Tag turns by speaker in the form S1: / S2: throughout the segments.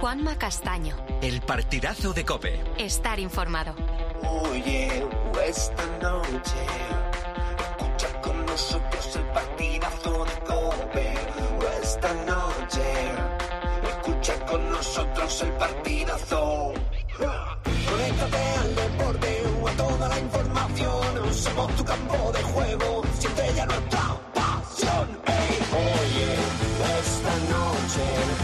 S1: Juanma Castaño.
S2: El partidazo de Cope.
S1: Estar informado.
S3: Oye, esta noche escucha con nosotros el partidazo de Cope. Esta noche escucha con nosotros el partidazo. Conéctate al deporte o a toda la información. Somos tu campo de juego. Siente ya nuestra pasión. Ey, oye, esta noche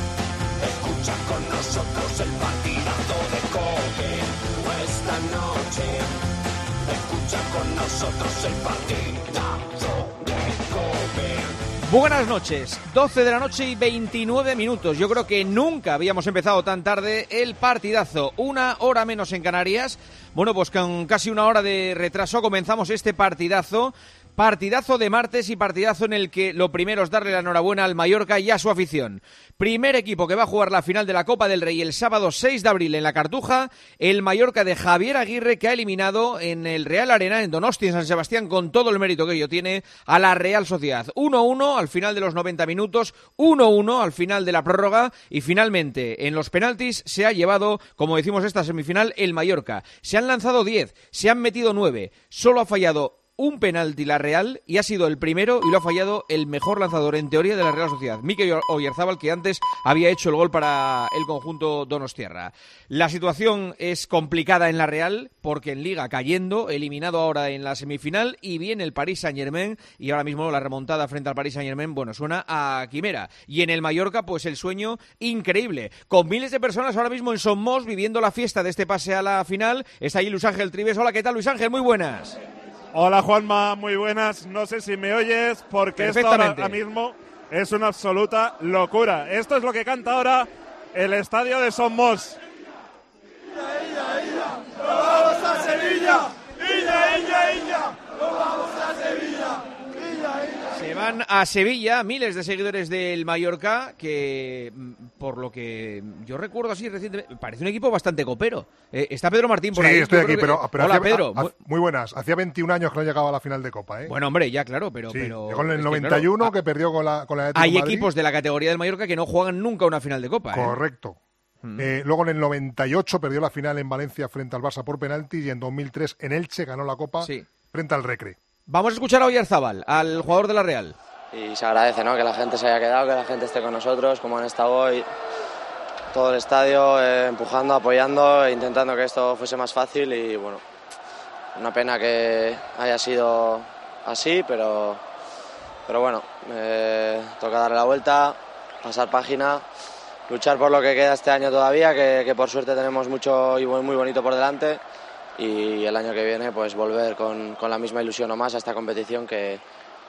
S3: con nosotros el partidazo de. Esta noche escucha con nosotros el partidazo de.
S4: Buenas noches, 12 de la noche y 29 minutos. Yo creo que nunca habíamos empezado tan tarde el partidazo. Una hora menos en Canarias. Bueno, pues con casi una hora de retraso comenzamos este partidazo. Partidazo de martes y partidazo en el que lo primero es darle la enhorabuena al Mallorca y a su afición. Primer equipo que va a jugar la final de la Copa del Rey el sábado 6 de abril en la Cartuja, el Mallorca de Javier Aguirre que ha eliminado en el Real Arena, en Donosti, en San Sebastián, con todo el mérito que ello tiene, a la Real Sociedad. 1-1 al final de los 90 minutos, 1-1 al final de la prórroga y finalmente en los penaltis se ha llevado, como decimos esta semifinal, el Mallorca. Se han lanzado 10, se han metido 9, solo ha fallado un penalti la Real y ha sido el primero y lo ha fallado el mejor lanzador en teoría de la Real Sociedad, Mikel Oyarzábal, que antes había hecho el gol para el conjunto Donostierra. La situación es complicada en la Real porque en Liga cayendo, eliminado ahora en la semifinal y viene el Paris Saint-Germain y ahora mismo la remontada frente al Paris Saint-Germain, bueno, suena a quimera. Y en el Mallorca, pues el sueño increíble, con miles de personas ahora mismo en Somos viviendo la fiesta de este pase a la final. Está ahí Luis Ángel Tribes. Hola, ¿qué tal Luis Ángel? Muy buenas.
S5: Hola Juanma, muy buenas. No sé si me oyes porque esto ahora mismo es una absoluta locura. Esto es lo que canta ahora el estadio de Somos.
S6: vamos a Sevilla! ¡Illa, illa, illa! ¡No vamos a Sevilla!
S4: A Sevilla miles de seguidores del Mallorca que, por lo que yo recuerdo así recientemente, parece un equipo bastante copero. Eh, está Pedro Martín por
S7: sí,
S4: ahí.
S7: estoy
S4: Yo
S7: aquí,
S4: que-
S7: pero,
S4: Hola,
S7: hacía-
S4: Pedro.
S7: ha- muy buenas. Hacía 21 años que no llegaba a la final de Copa, ¿eh?
S4: Bueno, hombre, ya claro, pero...
S7: Sí,
S4: pero
S7: llegó en el
S4: es que,
S7: 91
S4: claro,
S7: que perdió con la, con la
S4: Hay
S7: Madrid.
S4: equipos de la categoría del Mallorca que no juegan nunca una final de Copa. ¿eh?
S7: Correcto.
S4: Mm.
S7: Eh, luego en el 98 perdió la final en Valencia frente al Barça por penalti y en 2003 en Elche ganó la Copa
S4: Sí.
S7: frente al Recre.
S4: Vamos a escuchar a Oyarzábal, al jugador de la Real.
S8: y se agradece ¿no? que la gente se haya quedado, que la gente esté con nosotros, como han estado hoy, todo el estadio eh, empujando, apoyando, e intentando que esto fuese más fácil y bueno, una pena que haya sido así, pero, pero bueno, eh, toca darle la vuelta, pasar página, luchar por lo que queda este año todavía, que, por suerte tenemos mucho y muy bonito por delante y el año que viene pues volver con, con la misma ilusión o más a esta competición que,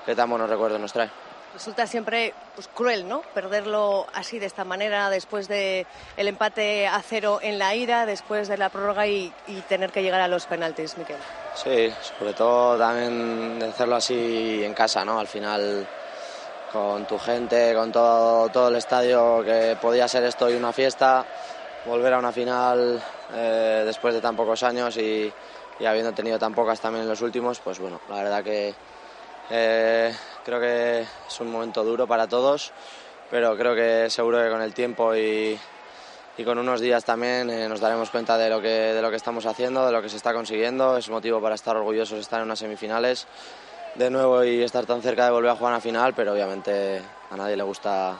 S8: que tan buenos recuerdos nos trae.
S9: Resulta siempre pues, cruel, ¿no? Perderlo así, de esta manera, después de el empate a cero en la ida, después de la prórroga y, y tener que llegar a los penaltis, Miquel.
S8: Sí, sobre todo también de hacerlo así en casa, ¿no? Al final con tu gente, con todo, todo el estadio, que podía ser esto y una fiesta, volver a una final eh, después de tan pocos años y, habiendo tenido tan pocas también en los últimos, pues bueno, la verdad que eh, creo que es un momento duro para todos, pero creo que seguro que con el tiempo y, con unos días también eh, nos daremos cuenta de lo, que, estamos haciendo, de lo que se está consiguiendo. Es motivo para estar orgullosos de estar en unas semifinales de nuevo y estar tan cerca de volver a jugar a final, pero obviamente a nadie le gusta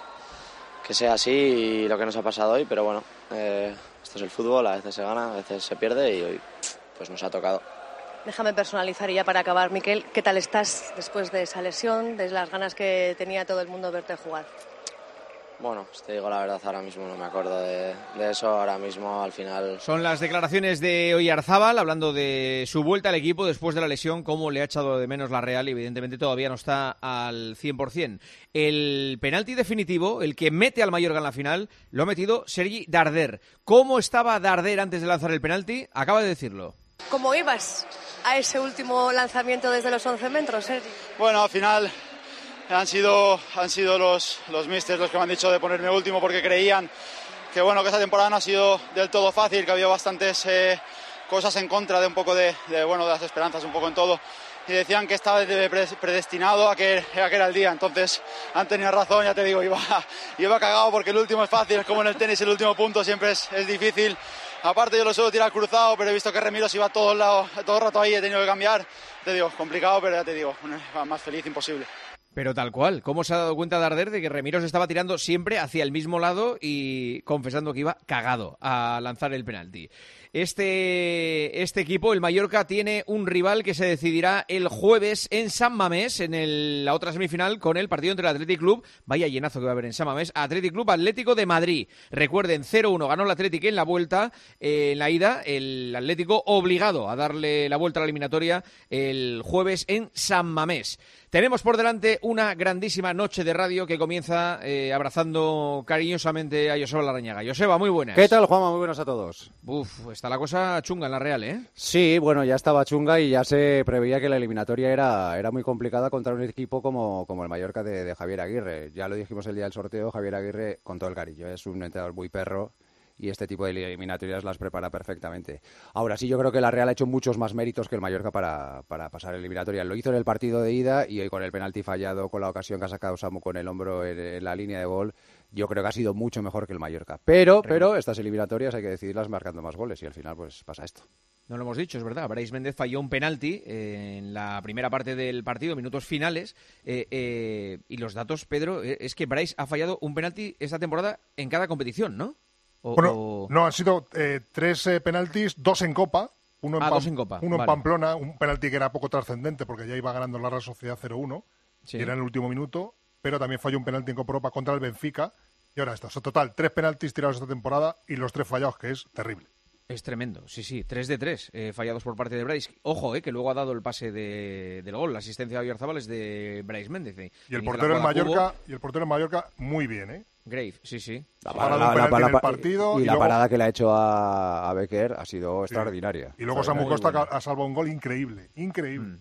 S8: que sea así y lo que nos ha pasado hoy, pero bueno, esto es el fútbol, a veces se gana, a veces se pierde y hoy pues nos ha tocado.
S9: Déjame personalizar ya para acabar, Miquel, ¿qué tal estás después de esa lesión, de las ganas que tenía todo el mundo verte jugar?
S8: Bueno, pues te digo la verdad, ahora mismo no me acuerdo de, de eso, ahora mismo al final
S4: Son las declaraciones de Oyarzábal hablando de su vuelta al equipo después de la lesión, cómo le ha echado de menos la Real y evidentemente todavía no está al 100%. El penalti definitivo, el que mete al Mallorca en la final, lo ha metido Sergi Darder. ¿Cómo estaba Darder antes de lanzar el penalti? Acaba de decirlo.
S9: ¿Cómo ibas a ese último lanzamiento desde los 11 metros, Sergi?
S10: Bueno, al final han sido, han sido los, los misters los que me han dicho de ponerme último porque creían que, bueno, que esta temporada no ha sido del todo fácil, que había bastantes eh, cosas en contra de un poco de, de, bueno, de las esperanzas, un poco en todo. y decían que estaba predestinado a que, a que era el día. Entonces han tenido razón, ya te digo, iba, iba cagado porque el último es fácil, es como en el tenis, el último punto siempre es, es difícil. Aparte yo lo suelo tirar cruzado, pero he visto que Remiro se iba todo el, lado, todo el rato ahí, he tenido que cambiar. Te digo, complicado, pero ya te digo, más feliz imposible.
S4: Pero tal cual, ¿cómo se ha dado cuenta Darder de que Remiro se estaba tirando siempre hacia el mismo lado y confesando que iba cagado a lanzar el penalti? Este, este equipo, el Mallorca, tiene un rival que se decidirá el jueves en San Mamés, en la otra semifinal, con el partido entre el Athletic Club, vaya llenazo que va a haber en San Mamés, Athletic Club Atlético de Madrid. Recuerden, 0-1 ganó el Athletic en la vuelta, eh, en la ida, el Atlético obligado a darle la vuelta a la eliminatoria el jueves en San Mamés. Tenemos por delante una grandísima noche de radio que comienza eh, abrazando cariñosamente a Joseba Larrañaga. Joseba, muy buenas.
S11: ¿Qué tal, Juanma? Muy buenas a todos.
S4: Uf, está la cosa chunga en la Real, ¿eh?
S11: Sí, bueno, ya estaba chunga y ya se preveía que la eliminatoria era, era muy complicada contra un equipo como, como el Mallorca de, de Javier Aguirre. Ya lo dijimos el día del sorteo, Javier Aguirre, con todo el cariño, es un entrenador muy perro y este tipo de eliminatorias las prepara perfectamente. Ahora sí, yo creo que la Real ha hecho muchos más méritos que el Mallorca para, para pasar eliminatoria. Lo hizo en el partido de ida y hoy con el penalti fallado, con la ocasión que ha sacado Samu con el hombro en, la línea de gol, yo creo que ha sido mucho mejor que el Mallorca. Pero, pero estas eliminatorias hay que decidirlas marcando más goles y al final pues pasa esto.
S4: No lo hemos dicho, es verdad. Brais Méndez falló un penalti eh, en la primera parte del partido, minutos finales. Eh, eh, y los datos, Pedro, es que Brais ha fallado un penalti esta temporada en cada competición, ¿no?
S7: Bueno, no, han sido eh, tres eh, penaltis, dos en Copa. Uno en,
S4: ah, en Copa.
S7: Uno en Pamplona, un penalti que era poco trascendente porque ya iba ganando la Real Sociedad 0-1 y era en el último minuto, pero también falló un penalti en Copa Europa contra el Benfica. Y ahora está. O total, tres penaltis tirados esta temporada y los tres fallados, que es terrible.
S4: Es tremendo, sí, sí, tres de tres eh, fallados por parte de Bryce. Ojo, eh, que luego ha dado el pase de, del gol, la asistencia de Oyarzabal es de Bryce Méndez. Eh.
S7: Y el portero en Mallorca, y el portero en Mallorca muy bien, ¿eh?
S4: Grave, sí, sí.
S11: La, parada, partido y, la parada que le ha hecho a, Becker ha sido extraordinaria.
S7: Y luego Samu Costa ha salvado un gol increíble, increíble. Mm.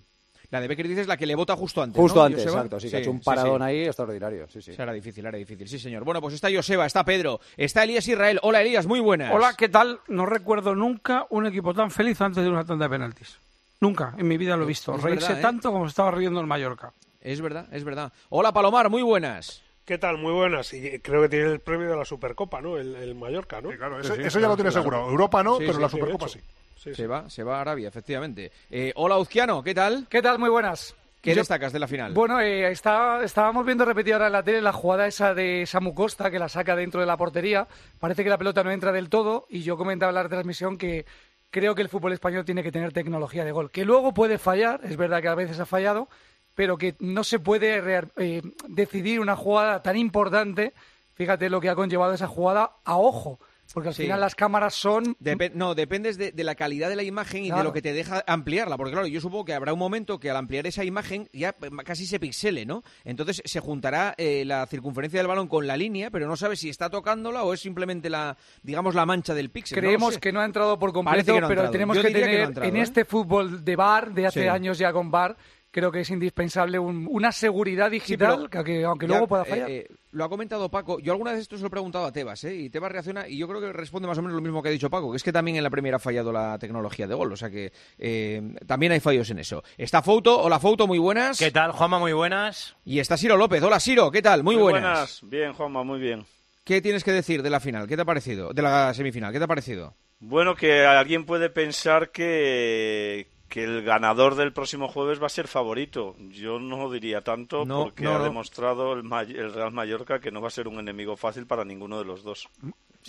S4: La de Becker dices la que le vota justo antes.
S11: Justo antes, exacto. Sí, que ha hecho un paradón ahí extraordinario. Sí, sí.
S4: Era difícil, era difícil. Sí, señor. Bueno, pues está Joseba, está Pedro, está Elías Israel. Hola, Elías, muy buenas.
S12: Hola, ¿qué tal? No recuerdo nunca un equipo tan feliz antes de una tanda de penaltis. Nunca, en mi vida lo he visto. Reírse ¿eh? tanto como estaba riendo el Mallorca.
S4: Es verdad, es verdad. Hola, Palomar, muy buenas.
S13: ¿Qué tal? Muy buenas. Y creo que tiene el premio de la Supercopa, ¿no? El, Mallorca, ¿no?
S7: claro, eso ya lo tiene seguro. Europa no, pero la Supercopa sí.
S4: Se va, se va a Arabia, efectivamente. Eh, hola, Uzquiano, ¿qué tal?
S14: ¿Qué tal? Muy buenas.
S4: ¿Qué destacas de la final?
S14: Bueno, eh, estábamos viendo repetida ahora en la tele la jugada esa de Samu Costa que la saca dentro de la portería. Parece que la pelota no entra del todo y yo comentaba en la transmisión que creo que el fútbol español tiene que tener tecnología de gol. Que luego puede fallar, es verdad que a veces ha fallado, pero que no se puede eh, decidir una jugada tan importante. Fíjate lo que ha conllevado esa jugada a ojo. Porque al final las cámaras son...
S4: no, dependes de, la calidad de la imagen y de lo que te deja ampliarla. Porque claro, yo supongo que habrá un momento que al ampliar esa imagen ya casi se pixele, ¿no? Entonces se juntará eh, la circunferencia del balón con la línea, pero no sabes si está tocándola o es simplemente la, digamos, la mancha del píxel.
S14: Creemos que no ha entrado por completo, pero tenemos que tener en ¿eh? este fútbol de bar, de hace años ya con bar, creo que es indispensable una seguridad digital, que, aunque luego pueda fallar. Eh,
S4: eh, lo ha comentado Paco. Yo alguna vez esto se lo he preguntado a Tebas, ¿eh? y Tebas reacciona, y yo creo que responde más o menos lo mismo que ha dicho Paco, que es que también en la primera ha fallado la tecnología de gol, o sea que eh, también hay fallos en eso. Está Foto, hola Foto, muy buenas.
S15: ¿Qué tal, Juanma? Muy buenas.
S4: Y está Siro López, hola Siro, ¿qué tal? Muy, buenas. buenas.
S16: Bien, Juanma, muy bien.
S4: ¿Qué tienes que decir de la final? ¿Qué te ha parecido? De la semifinal, ¿qué te ha parecido?
S16: Bueno, que alguien puede pensar que, que el ganador del próximo jueves va a ser favorito. Yo no diría tanto porque ha demostrado el, Real Mallorca que no va a ser un enemigo fácil para ninguno de los dos.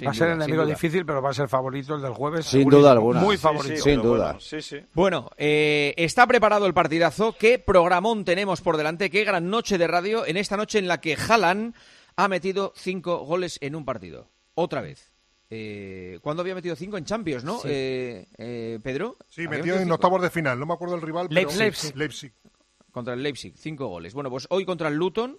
S12: va a ser un enemigo difícil, pero va a ser favorito el del jueves.
S11: Sin duda alguna.
S12: Muy favorito.
S11: sin duda.
S4: Bueno, eh, está preparado el partidazo. ¿Qué programón tenemos por delante? ¿Qué gran noche de radio en esta noche en la que Haaland ha metido cinco goles en un partido? Otra vez. Eh, ¿Cuándo había metido cinco en Champions, no? Eh, eh, Pedro.
S7: Sí, metió en octavos de final. No me acuerdo el rival.
S4: Pero... Leipzig. Contra el Leipzig, cinco goles. Bueno, pues hoy contra el Luton,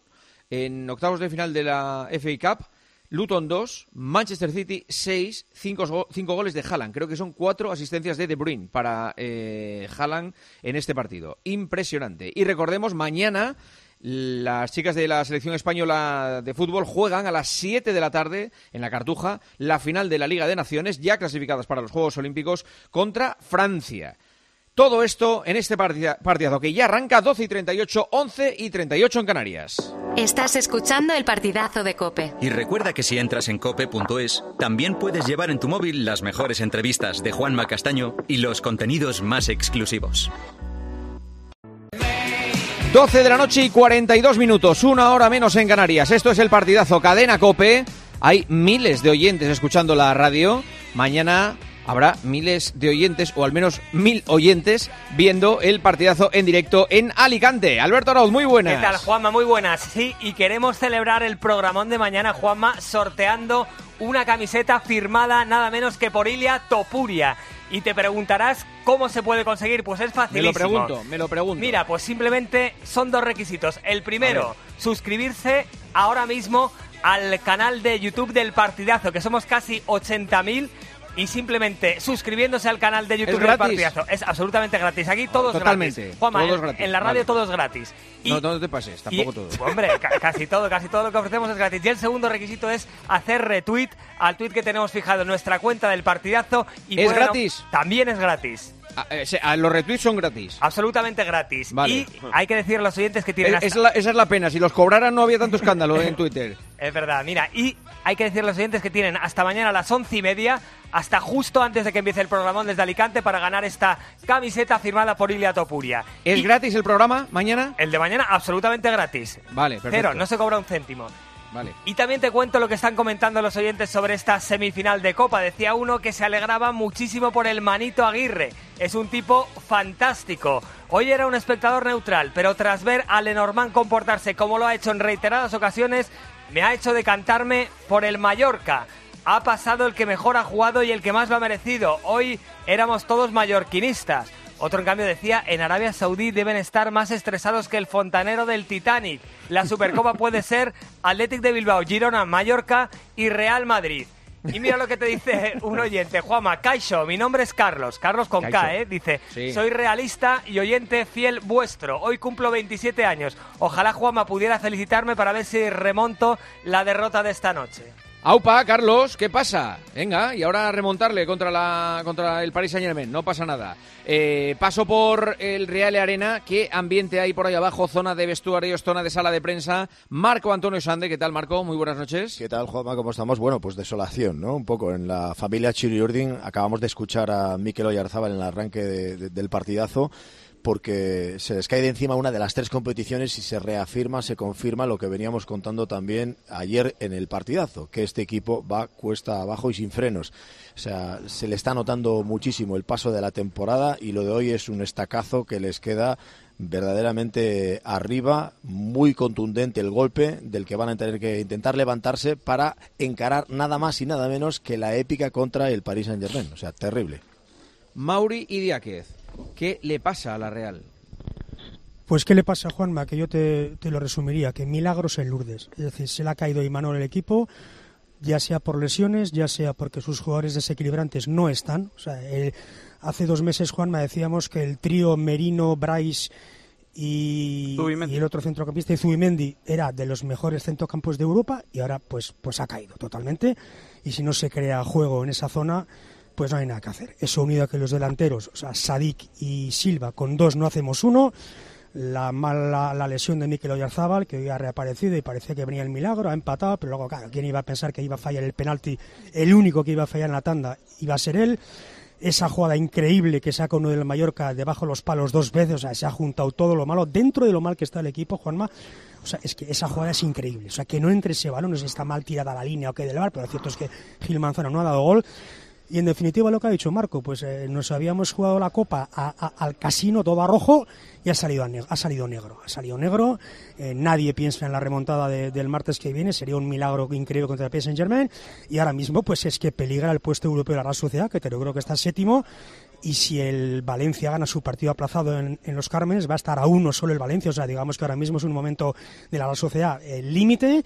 S4: en octavos de final de la FA Cup. Luton 2, Manchester City 6, 5 goles de Haaland. Creo que son cuatro asistencias de De Bruyne para eh, Haaland en este partido. Impresionante. Y recordemos, mañana las chicas de la selección española de fútbol juegan a las 7 de la tarde en la Cartuja la final de la Liga de Naciones, ya clasificadas para los Juegos Olímpicos, contra Francia. Todo esto en este partidazo que ya arranca 12 y 38, 11 y 38 en Canarias.
S1: Estás escuchando el partidazo de Cope.
S2: Y recuerda que si entras en cope.es, también puedes llevar en tu móvil las mejores entrevistas de Juanma Castaño y los contenidos más exclusivos.
S4: 12 de la noche y 42 minutos, una hora menos en Canarias. Esto es el partidazo Cadena Cope. Hay miles de oyentes escuchando la radio. Mañana habrá miles de oyentes, o al menos mil oyentes, viendo el partidazo en directo en Alicante. Alberto Arauz, muy buenas.
S15: ¿Qué tal, Juanma? Muy buenas. Sí, y queremos celebrar el programón de mañana, Juanma, sorteando una camiseta firmada nada menos que por Ilia Topuria. Y te preguntarás cómo se puede conseguir. Pues es fácil.
S4: Me lo pregunto, me lo pregunto.
S15: Mira, pues simplemente son dos requisitos. El primero, suscribirse ahora mismo al canal de YouTube del partidazo, que somos casi 80.000 y simplemente suscribiéndose al canal de YouTube del Partidazo. Es absolutamente gratis. Aquí todo es
S4: Totalmente,
S15: gratis. en la radio todo es gratis.
S4: no, no te pases, tampoco todo.
S15: Hombre, casi todo, casi todo lo que ofrecemos es gratis. Y el segundo requisito es hacer retweet al tweet que tenemos fijado en nuestra cuenta del Partidazo. Y
S4: ¿Es gratis?
S15: También es gratis.
S4: Eh, los retweets son gratis.
S15: Absolutamente gratis. Y hay que decir a los oyentes que tienen.
S4: esa es la pena. Si los cobraran, no había tanto escándalo en Twitter.
S15: Es verdad. Mira, y hay que decir a los oyentes que tienen hasta mañana a las once y media, hasta justo antes de que empiece el programa desde Alicante, para ganar esta camiseta firmada por Ilia Topuria.
S4: ¿Es gratis el programa mañana?
S15: El de mañana, absolutamente gratis.
S4: Vale, perfecto.
S15: Cero, no se cobra un céntimo. Y también te cuento lo que están comentando los oyentes sobre esta semifinal de Copa. Decía uno que se alegraba muchísimo por el Manito Aguirre. Es un tipo fantástico. Hoy era un espectador neutral, pero tras ver a Lenormand comportarse como lo ha hecho en reiteradas ocasiones, me ha hecho decantarme por el Mallorca. Ha pasado el que mejor ha jugado y el que más lo ha merecido. Hoy éramos todos mallorquinistas. Otro, en cambio, decía, en Arabia Saudí deben estar más estresados que el fontanero del Titanic. La Supercopa puede ser Athletic de Bilbao, Girona, Mallorca y Real Madrid. Y mira lo que te dice un oyente, Juama, Caixo, mi nombre es Carlos, Carlos con K, ¿eh? Dice, soy realista y oyente fiel vuestro. Hoy cumplo 27 años. Ojalá Juama pudiera felicitarme para ver si remonto la derrota de esta noche.
S4: Aupa, Carlos, ¿qué pasa? Venga, y ahora remontarle contra, la, contra el Paris Saint Germain, no pasa nada. Eh, paso por el Real Arena, ¿qué ambiente hay por ahí abajo? Zona de vestuarios, zona de sala de prensa. Marco Antonio Sande, ¿qué tal Marco? Muy buenas noches.
S17: ¿Qué tal Juanma? ¿Cómo estamos? Bueno, pues desolación, ¿no? Un poco en la familia Chiri Urdin. Acabamos de escuchar a Mikel Oyarzábal en el arranque del partidazo porque se les cae de encima una de las tres competiciones y se reafirma, se confirma lo que veníamos contando también ayer en el partidazo, que este equipo va cuesta abajo y sin frenos. O sea, se le está notando muchísimo el paso de la temporada y lo de hoy es un estacazo que les queda verdaderamente arriba, muy contundente el golpe del que van a tener que intentar levantarse para encarar nada más y nada menos que la épica contra el Paris Saint-Germain. O sea, terrible.
S4: Mauri y Diáquez. ¿Qué le pasa a la Real?
S18: Pues ¿qué le pasa a Juanma? Que yo te, lo resumiría, que milagros en Lourdes. Es decir, se le ha caído Imanol el equipo, ya sea por lesiones, ya sea porque sus jugadores desequilibrantes no están. O sea, hace dos meses, Juanma, decíamos que el trío Merino, Bryce y, y, el otro centrocampista, Zubimendi, era de los mejores centrocampos de Europa y ahora pues, pues ha caído totalmente. Y si no se crea juego en esa zona, pues no hay nada que hacer. Eso unido a que los delanteros, o sea, Sadik y Silva, con dos no hacemos uno. La mala la lesión de Mikel Oyarzábal, que hoy ha reaparecido y parecía que venía el milagro, ha empatado, pero luego, claro, ¿quién iba a pensar que iba a fallar el penalti? El único que iba a fallar en la tanda iba a ser él. Esa jugada increíble que saca uno del Mallorca debajo de los palos dos veces, o sea, se ha juntado todo lo malo dentro de lo mal que está el equipo, Juanma. O sea, es que esa jugada es increíble. O sea, que no entre ese balón, no sé si está mal tirada la línea o qué del bar, pero lo cierto es que Gil Manzano no ha dado gol. Y en definitiva lo que ha dicho Marco, pues eh, nos habíamos jugado la copa al casino todo a rojo y ha salido, ha salido negro. Ha salido negro. Eh, nadie piensa en la remontada del martes que viene. Sería un milagro increíble contra el PSG Saint Germain. Y ahora mismo pues es que peligra el puesto europeo de la Real Sociedad, que creo que está séptimo. Y si el Valencia gana su partido aplazado en, los Cármenes, va a estar a uno solo el Valencia. O sea, digamos que ahora mismo es un momento de la Real Sociedad el límite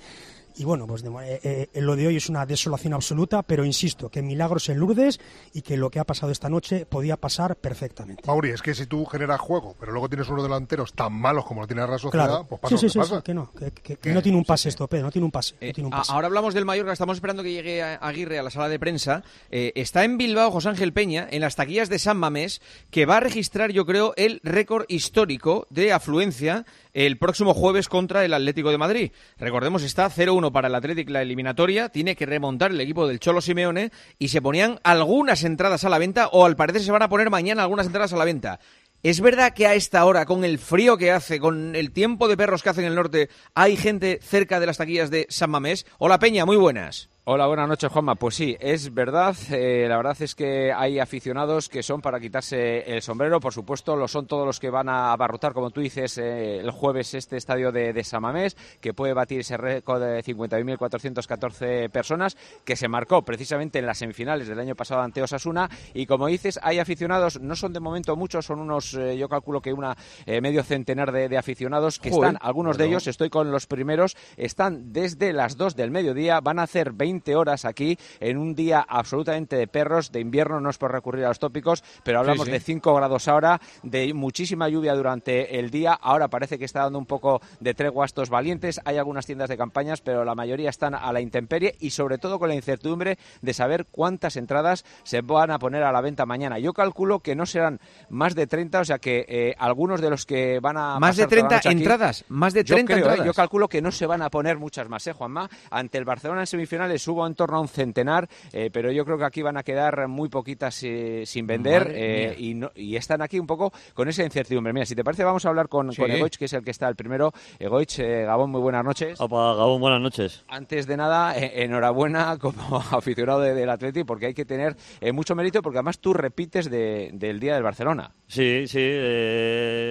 S18: y bueno, pues eh, eh, lo de hoy es una desolación absoluta, pero insisto, que milagros en Lourdes y que lo que ha pasado esta noche podía pasar perfectamente.
S7: Mauri, es que si tú generas juego, pero luego tienes unos delanteros tan malos como lo tiene la Sociedad, pues pasa
S18: sí,
S7: sí,
S18: sí, que no, que, no tiene un pase esto, no tiene un pase.
S4: Eh,
S18: tiene un pase.
S4: Ahora hablamos del Mallorca, estamos esperando que llegue Aguirre a la sala de prensa. está en Bilbao José Ángel Peña, en las taquillas de San Mamés, que va a registrar, yo creo, el récord histórico de afluencia el próximo jueves contra el Atlético de Madrid. Recordemos, está 0-1 para el Atlético la eliminatoria, tiene que remontar el equipo del Cholo Simeone y se ponían algunas entradas a la venta o al parecer se van a poner mañana algunas entradas a la venta. ¿Es verdad que a esta hora, con el frío que hace, con el tiempo de perros que hace en el norte, hay gente cerca de las taquillas de San Mamés? Hola Peña, muy buenas.
S19: Hola, buenas noches, Juanma. Pues sí, es verdad. Eh, la verdad es que hay aficionados que son para quitarse el sombrero. Por supuesto, lo son todos los que van a abarrotar, como tú dices, eh, el jueves este estadio de, de, Samamés, que puede batir ese récord de 51.414 personas, que se marcó precisamente en las semifinales del año pasado ante Osasuna. Y como dices, hay aficionados, no son de momento muchos, son unos, eh, yo calculo que una medio centenar de, aficionados que están, algunos de ellos, estoy con los primeros, están desde las 2 del mediodía, van a hacer 20 horas aquí en un día absolutamente de perros, de invierno, no es por recurrir a los tópicos, pero hablamos de 5 grados ahora, de muchísima lluvia durante el día. Ahora parece que está dando un poco de tregua a estos valientes. Hay algunas tiendas de campañas, pero la mayoría están a la intemperie y sobre todo con la incertidumbre de saber cuántas entradas se van a poner a la venta mañana. Yo calculo que no serán más de 30, o sea que eh, algunos de los que van a...
S4: Más de 30 entradas, más de 30
S19: yo
S4: ¿eh? entradas.
S19: yo calculo que no se van a poner muchas más, ¿eh, Juanma? Ante el Barcelona en semifinales hubo en torno a un centenar, eh, pero yo creo que aquí van a quedar muy poquitas eh, sin vender eh, y, están aquí un poco con esa incertidumbre. Mira, si te parece, vamos a hablar con, Egoich, que es el que está el primero. Egoich, Gabón, muy buenas noches.
S20: Opa, Gabón, buenas noches.
S19: Antes de nada, enhorabuena como aficionado del Atleti, porque hay que tener mucho mérito, porque además tú repites del día del Barcelona.
S20: Sí, sí,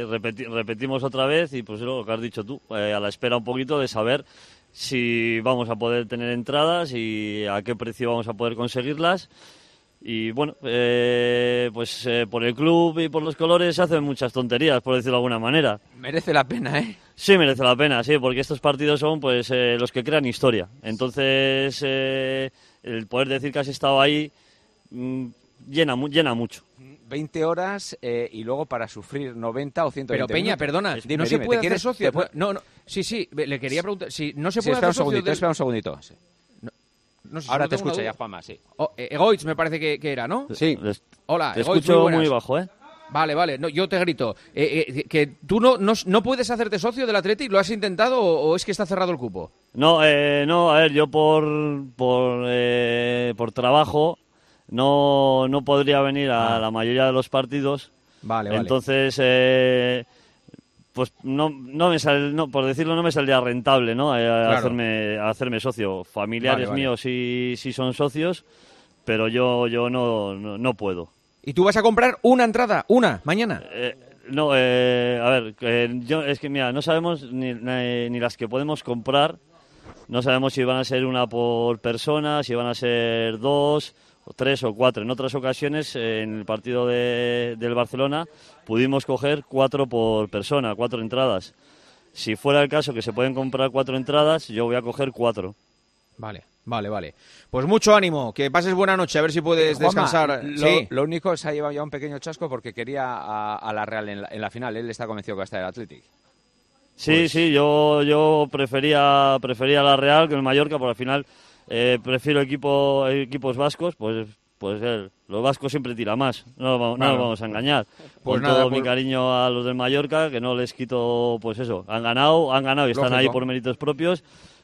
S20: repetimos otra vez y pues lo que has dicho tú, a la espera un poquito de saber si vamos a poder tener entradas y a qué precio vamos a poder conseguirlas. Y bueno, eh, pues eh, por el club y por los colores se hacen muchas tonterías, por decirlo de alguna manera.
S4: Merece la pena, ¿eh?
S20: Sí, merece la pena, sí, porque estos partidos son pues eh, los que crean historia. Entonces, el poder decir que has estado ahí mm, llena, llena mucho.
S19: 20 horas eh, y luego para sufrir 90 o 120
S4: Pero Peña, perdona, no se puede hacer socio. No, no, sí, sí, le quería preguntar, si no se puede
S19: hacer
S4: un
S19: segundito, espera un segundito. Ahora te escucha ya, Juanma, sí.
S4: Oh, eh, Egoitz me parece que, era, ¿no?
S20: Sí.
S4: Hola,
S20: te escucho muy, bajo, ¿eh?
S4: Vale, vale, no, yo te grito. Eh, que tú no, no, puedes hacerte socio del Athletic, ¿lo has intentado o, es que está cerrado el cupo?
S20: No, no, a ver, yo por, por, por trabajo no, no podría venir a ah. la mayoría de los partidos.
S4: Vale,
S20: vale. Entonces, eh, pues no, no me sale, no, por decirlo, no me saldría rentable, ¿no? Eh, hacerme, hacerme socio. Familiares míos sí, sí son socios, pero yo, yo no, no, puedo.
S4: ¿Y tú vas a comprar una entrada, una, mañana?
S20: Eh, no, a ver, yo, es que mira, no sabemos ni, ni las que podemos comprar, no sabemos si van a ser una por persona, si van a ser dos, tres o cuatro. En otras ocasiones, en el partido de, del Barcelona, pudimos coger cuatro por persona, cuatro entradas. Si fuera el caso que se pueden comprar cuatro entradas, yo voy a coger cuatro.
S4: Vale, vale, vale. Pues mucho ánimo, que pases buena noche, a ver si puedes descansar.
S19: Lo, sí. lo único se ha llevado ya un pequeño chasco porque quería a, la Real en la, final. Él está convencido que va a estar el Athletic.
S20: Sí, pues sí, yo, yo prefería, prefería la Real que el Mallorca, por al final eh, prefiero equipo, equipos vascos, pues pues los vascos siempre tira más, no, no nos vamos a engañar. Pues Con todo mi pues- cariño a los del Mallorca, que no les quito, pues eso, han ganado, han ganado y están ahí por méritos propios,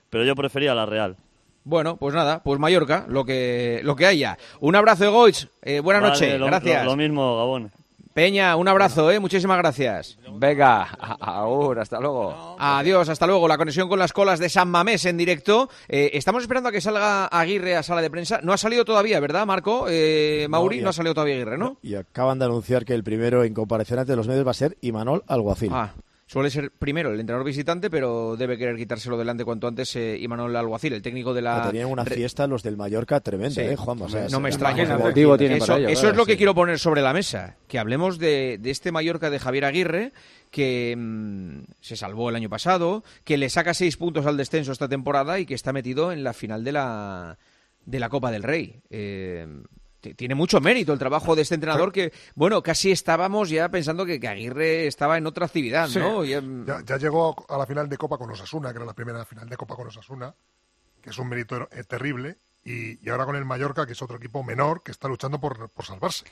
S20: pero yo prefería la Real.
S4: Bueno, pues nada, pues Mallorca, lo que, lo que haya. Un abrazo, Goich, eh, buena noche, gracias.
S20: lo mismo, Gabón.
S4: Peña, un abrazo, ¿eh? muchísimas gracias.
S19: Venga, ahora, hasta luego.
S4: Adiós, hasta luego. La conexión con las colas de San Mamés en directo. Eh, estamos esperando a que salga Aguirre a sala de prensa. No ha salido todavía, ¿verdad, Marco? Eh, Mauri, no, ha salido todavía Aguirre, ¿no?
S17: Y acaban de anunciar que el primero en comparecer ante los medios va a ser Imanol Alguacil.
S4: Ah. Suele ser primero el entrenador visitante, pero debe querer quitárselo delante cuanto antes eh, Imanol Alguacil, el técnico de la...
S17: tenían una fiesta los del Mallorca tremenda, ¿eh, Juan?
S4: no me extraña. eso, eso es lo que quiero poner sobre la mesa, que hablemos de, este Mallorca de Javier Aguirre, que mm, se salvó el año pasado, que le saca seis puntos al descenso esta temporada y que está metido en la final de la, de la Copa del Rey. Eh, tiene mucho mérito el trabajo de este entrenador que, bueno, casi estábamos ya pensando que, Aguirre estaba en otra actividad, ¿no?
S7: Ya, llegó a la final de Copa con Osasuna, que era la primera final de Copa con Osasuna, que es un mérito eh, terrible, y, ahora con el Mallorca, que es otro equipo menor, que está luchando por, salvarse.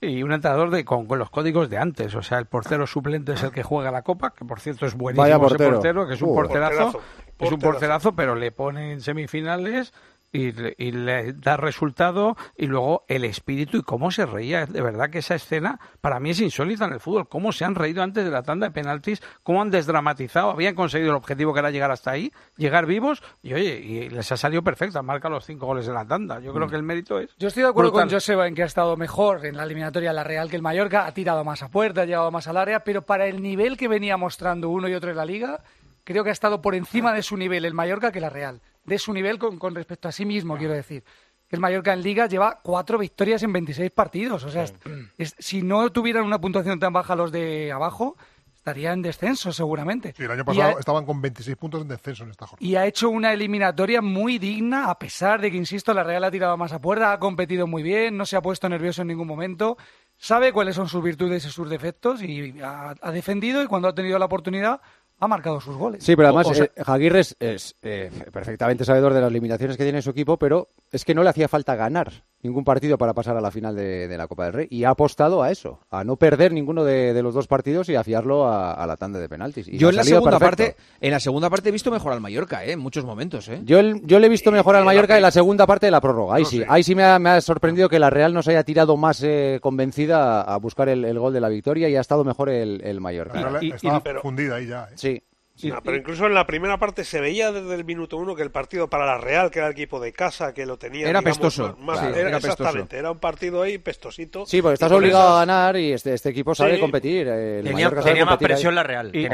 S21: Y un entrenador de, con, los códigos de antes. O sea, el portero suplente es el que juega la Copa, que por cierto es buenísimo portero. ese portero, que es un uh, porterazo, Es un porterazo, pero le pone en semifinales y, le da resultado y luego el espíritu y cómo se reía. De verdad que esa escena para mí es insólita en el fútbol. Cómo se han reído antes de la tanda de penaltis, cómo han desdramatizado, habían conseguido el objetivo que era llegar hasta ahí, llegar vivos y oye, y les ha salido perfecto, marca los cinco goles de la tanda. Yo creo mm. que el mérito es.
S14: Yo estoy de acuerdo con Joseba en que ha estado mejor en la eliminatoria la Real que el Mallorca, ha tirado más a puerta, ha llegado más al área, pero para el nivel que venía mostrando uno y otro en la liga, creo que ha estado por encima de su nivel el Mallorca que la Real de su nivel con, con respecto a sí mismo, quiero decir. El Mallorca en Liga lleva cuatro victorias en 26 partidos. O sea, si no tuvieran una puntuación tan baja los de abajo, estaría en descenso seguramente.
S7: Sí, el año pasado estaban con 26 puntos en descenso en esta jornada.
S14: Y ha hecho una eliminatoria muy digna, a pesar de que, insisto, la Real ha tirado más a puerta, ha competido muy bien, no se ha puesto nervioso en ningún momento, sabe cuáles son sus virtudes y sus defectos y ha defendido y cuando ha tenido la oportunidad ha marcado sus goles.
S11: Sí, pero además eh, Jaguirre es, eh, perfectamente sabedor de las limitaciones que tiene su equipo, pero es que no le hacía falta ganar ningún partido para pasar a la final de, la Copa del Rey y ha apostado a eso, a no perder ninguno de, los dos partidos y a fiarlo a, la tanda de penaltis.
S4: yo en la segunda parte, en la segunda parte he visto mejor al Mallorca, ¿eh? en muchos momentos. ¿eh?
S11: Yo, yo le he visto mejor al Mallorca en la segunda parte de la prórroga. Ahí sí, ahí sí me ha, sorprendido que la Real no se haya tirado más convencida a buscar el, gol de la victoria y ha estado mejor el, Mallorca.
S7: estaba fundida ahí ya.
S11: Sí
S13: pero incluso en la primera parte se veía desde el minuto uno que el partido para la Real, que era el equipo de casa, que lo tenía.
S4: Era pestoso.
S13: era, exactamente, era un partido ahí pestosito.
S11: Sí, porque estás obligado a ganar y este, este equipo sabe competir.
S22: tenía, más presión la Real. Y,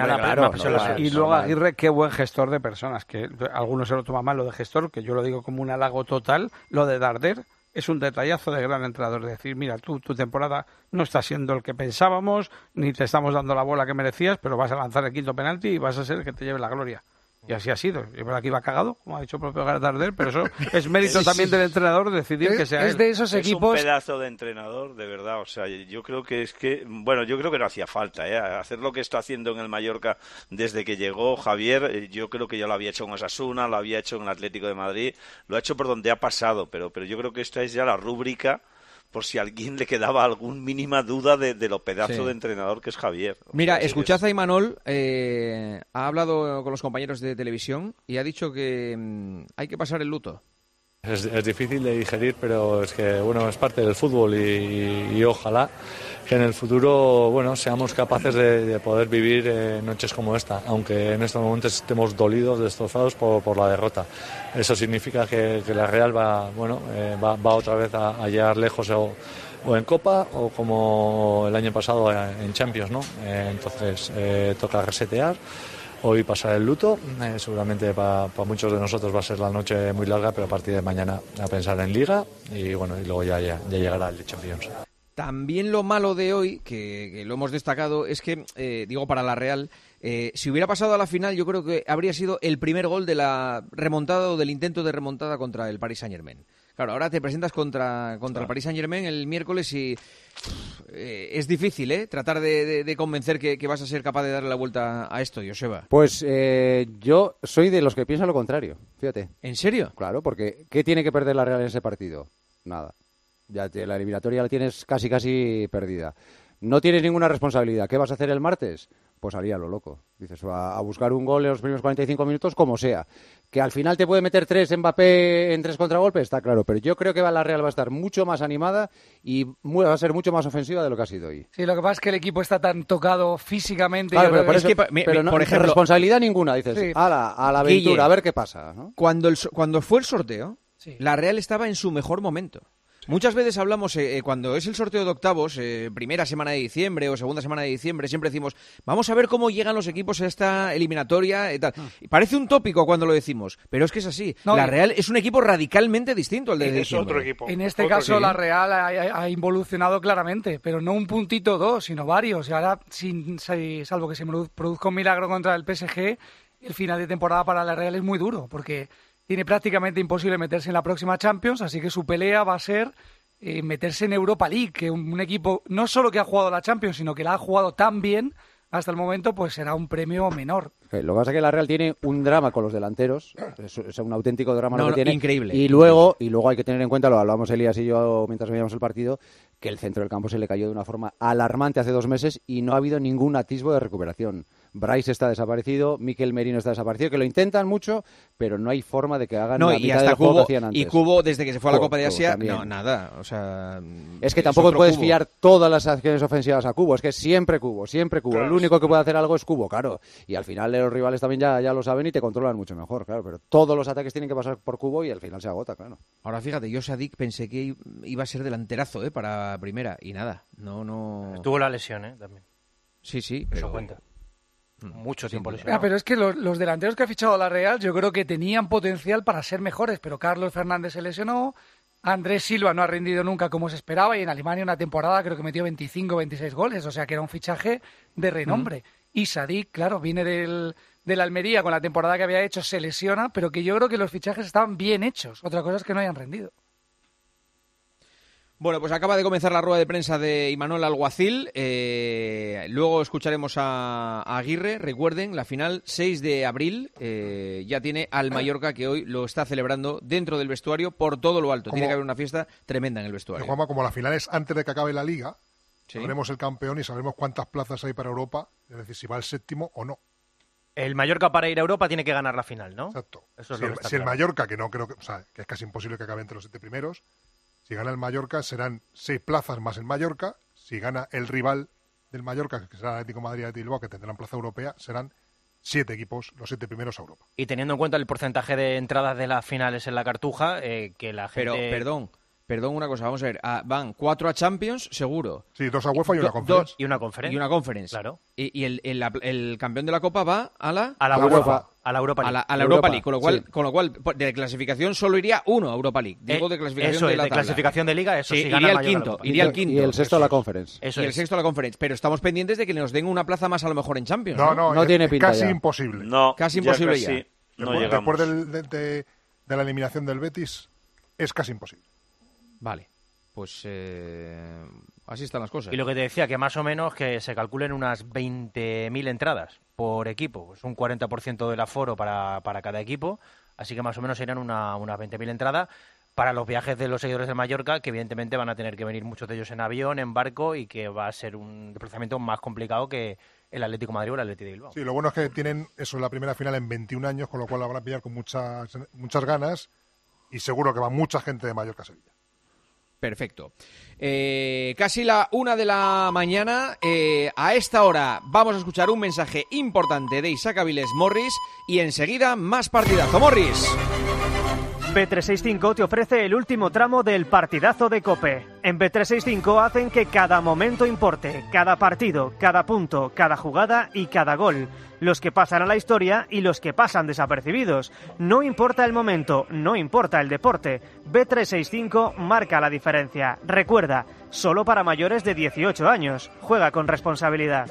S21: y luego Aguirre, qué buen gestor de personas, que algunos se lo toman mal lo de gestor, que yo lo digo como un halago total, lo de Darder es un detallazo de gran entrenador. decir, mira, tu temporada no está siendo el que pensábamos, ni te estamos dando la bola que merecías, pero vas a lanzar el quinto penalti y vas a ser el que te lleve la gloria. Y así ha sido. Y por aquí va cagado, como ha dicho el propio Gardardel, pero eso es mérito también del entrenador decidir que sea
S14: es de esos equipos.
S16: Es un pedazo de entrenador, de verdad. O sea, yo creo que es que, bueno, yo creo que no hacía falta, ¿eh? Hacer lo que está haciendo en el Mallorca desde que llegó Javier, eh, yo creo que ya lo había hecho en Osasuna, lo había hecho en el Atlético de Madrid, lo ha hecho por donde ha pasado, pero, pero yo creo que esta es ya la rúbrica por si a alguien le quedaba algún mínima duda de, lo pedazo de entrenador que es Javier.
S4: Mira, escuchad a Imanol, eh, ha hablado con los compañeros de televisión y ha dicho que mm, hay que pasar el luto.
S23: Es, difícil de digerir, pero es que bueno es parte del fútbol y ojalá que en el futuro bueno, seamos capaces de, poder vivir eh, noches como esta, aunque en estos momentos estemos dolidos, destrozados por, por la derrota. Eso significa que, la Real va, bueno, eh, va, va, otra vez a, llegar lejos o, en Copa o como el año pasado en Champions. ¿no? Eh, entonces toca resetear hoy pasar el luto. seguramente para, muchos de nosotros va a ser la noche muy larga, pero a partir de mañana a pensar en Liga y bueno, y luego ya, ya, ya llegará el Champions.
S4: También lo malo de hoy, que, lo hemos destacado, es que, eh, digo, para la Real, eh, si hubiera pasado a la final, yo creo que habría sido el primer gol de la remontada o del intento de remontada contra el Paris Saint Germain. Claro, ahora te presentas contra, contra el Paris Saint Germain el miércoles y eh, es difícil, ¿eh? Tratar de, convencer que, vas a ser capaz de darle la vuelta a esto, Joseba.
S11: Pues yo soy de los que piensan lo contrario, fíjate.
S4: ¿En serio?
S11: Claro, porque ¿qué tiene que perder la Real en ese partido? Nada. Ya la eliminatoria la tienes casi casi perdida. No tienes ninguna responsabilidad. ¿Qué vas a hacer el martes? Pues haría lo loco. Dices, a, a, buscar un gol en los primeros 45 minutos, como sea. Que al final te puede meter tres Mbappé en tres contragolpes, está claro. Pero yo creo que la Real va a estar mucho más animada y va a ser mucho más ofensiva de lo que ha sido hoy.
S14: Sí, lo que pasa es que el equipo está tan tocado físicamente.
S11: pero, por, no, por ejemplo, responsabilidad ninguna. Dices, a, la, a la aventura, a ver qué pasa.
S4: Cuando, el, cuando fue el sorteo, la Real estaba en su mejor momento. Muchas veces hablamos, eh, eh, cuando es el sorteo de octavos, eh, primera semana de diciembre o segunda semana de diciembre, siempre decimos, vamos a ver cómo llegan los equipos a esta eliminatoria y tal. Y parece un tópico cuando lo decimos, pero es que es así. la Real es un equipo radicalmente distinto al de
S13: Es otro equipo.
S14: En este caso, la Real ha, involucionado claramente, pero no un puntito dos, sino varios. Y ahora, sin, salvo que se produzca un milagro contra el PSG, el final de temporada para la Real es muy duro, porque tiene prácticamente imposible meterse en la próxima Champions, así que su pelea va a ser eh, meterse en Europa League, que un, equipo no solo que ha jugado la Champions, sino que la ha jugado tan bien hasta el momento, pues será un premio menor.
S11: lo que pasa es que la Real tiene un drama con los delanteros, es, un auténtico drama lo que tiene.
S4: Increíble.
S11: Y luego, y luego hay que tener en cuenta, lo hablamos Elías y yo mientras veíamos el partido, que el centro del campo se le cayó de una forma alarmante hace dos meses y no ha habido ningún atisbo de recuperación. Bryce está desaparecido, Miquel Merino está desaparecido, que lo intentan mucho, pero no hay forma de que hagan la mitad del juego que hacían antes.
S4: Y Cubo, desde que se fue a la Copa de Asia, no, nada. O sea,
S11: es que tampoco puedes fiar todas las acciones ofensivas a Cubo, es que siempre Cubo, siempre Cubo. El único que puede hacer algo es Cubo, claro. Y al final los rivales también ya, ya lo saben y te controlan mucho mejor, claro. Pero todos los ataques tienen que pasar por Cubo y al final se agota, claro.
S4: Ahora fíjate, yo Sadik pensé que iba a ser delanterazo ¿eh? para primera y nada, no, no...
S15: Tuvo la lesión, ¿eh? También.
S4: Sí, sí,
S15: pero... Eso cuenta. Mucho tiempo lesionado.
S14: Ah, pero es que los, delanteros que ha fichado la Real yo creo que tenían potencial para ser mejores, pero Carlos Fernández se lesionó, Andrés Silva no ha rendido nunca como se esperaba y en Alemania una temporada creo que metió 25 26 goles, o sea que era un fichaje de renombre. Y Sadik, claro, viene del, del Almería con la temporada que había hecho, se lesiona, pero que yo creo que los fichajes estaban bien hechos. Otra cosa es que no hayan rendido.
S4: Bueno, pues acaba de comenzar la rueda de prensa de Imanuel Alguacil. Eh, luego escucharemos a, Aguirre. Recuerden, la final 6 de abril eh, ya tiene al Mallorca que hoy lo está celebrando dentro del vestuario por todo lo alto. tiene que haber una fiesta tremenda en el vestuario.
S7: Juanma, como la final es antes de que acabe la liga, sabremos el campeón y sabremos cuántas plazas hay para Europa, es decir, si va el séptimo o no.
S15: El Mallorca para ir a Europa tiene que ganar la final, ¿no?
S7: Exacto. si, el, Mallorca, que no creo que, o sea, que es casi imposible que acabe entre los siete primeros, si gana el Mallorca serán seis plazas más el Mallorca. Si gana el rival del Mallorca, que será el Atlético Madrid de Bilbao, que tendrán plaza europea, serán siete equipos, los siete primeros a Europa.
S15: Y teniendo en cuenta el porcentaje de entradas de las finales en la Cartuja, eh, que la gente...
S4: Pero, perdón, Perdón, una cosa, vamos a ver. Ah, van cuatro a Champions, seguro.
S7: Sí, dos a UEFA y una conference.
S15: y una conference.
S4: Y una conference.
S15: Claro.
S4: Y, el, el, campeón de la Copa va a la...
S15: A la, UEFA. A la Europa League.
S4: A la, Europa, League, con lo, cual, con lo cual, de clasificación solo iría uno a Europa League. Digo de clasificación
S15: eso
S4: de la
S15: de clasificación de liga, eso sí,
S4: iría, el quinto, iría el quinto.
S11: Y el sexto a la conference.
S4: Eso y el sexto a la conference. Pero estamos pendientes de que nos den una plaza más a lo mejor en Champions.
S7: No, no,
S11: no, tiene pinta
S7: Casi imposible.
S16: No,
S4: casi imposible ya.
S7: después, de la eliminación del Betis, es casi imposible.
S4: Vale pues eh, así están las cosas.
S15: Y lo que te decía, que más o menos que se calculen unas 20.000 entradas por equipo, es un 40% del aforo para, para cada equipo, así que más o menos serían una, unas 20.000 entradas para los viajes de los seguidores de Mallorca, que evidentemente van a tener que venir muchos de ellos en avión, en barco, y que va a ser un desplazamiento más complicado que el Atlético Madrid o el Atlético de Bilbao.
S7: Sí, lo bueno es que tienen eso la primera final en 21 años, con lo cual la van a pillar con muchas, muchas ganas, y seguro que va mucha gente de Mallorca a Sevilla.
S4: Perfecto. Eh, casi la una de la mañana. Eh, a esta hora vamos a escuchar un mensaje importante de Isaac Aviles Morris y enseguida más partidazo. Morris.
S24: B365 te ofrece el último tramo del partidazo de Cope. En B365 hacen que cada momento importe, cada partido, cada punto, cada jugada y cada gol. Los que pasan a la historia y los que pasan desapercibidos. No importa el momento, no importa el deporte. B365 marca la diferencia. Recuerda, solo para mayores de 18 años. Juega con responsabilidad.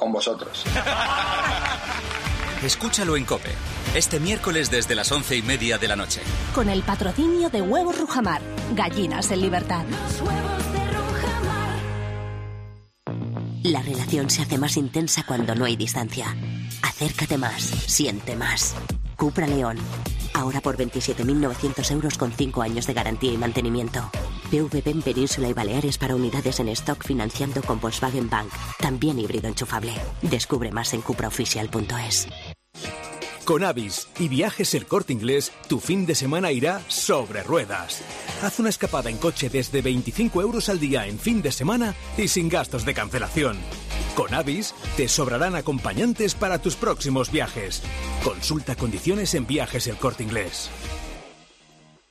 S25: Con vosotros.
S2: Escúchalo en Cope, este miércoles desde las once y media de la noche.
S26: Con el patrocinio de Huevos Rujamar, gallinas en libertad.
S27: La relación se hace más intensa cuando no hay distancia. Acércate más, siente más. Cupra León. Ahora por 27.900 euros con 5 años de garantía y mantenimiento. En Península y Baleares para unidades en stock financiando con Volkswagen Bank. También híbrido enchufable. Descubre más en cupraoficial.es.
S28: Con Avis y viajes el corte inglés, tu fin de semana irá sobre ruedas. Haz una escapada en coche desde 25 euros al día en fin de semana y sin gastos de cancelación. Con Avis te sobrarán acompañantes para tus próximos viajes. Consulta condiciones en viajes el corte inglés.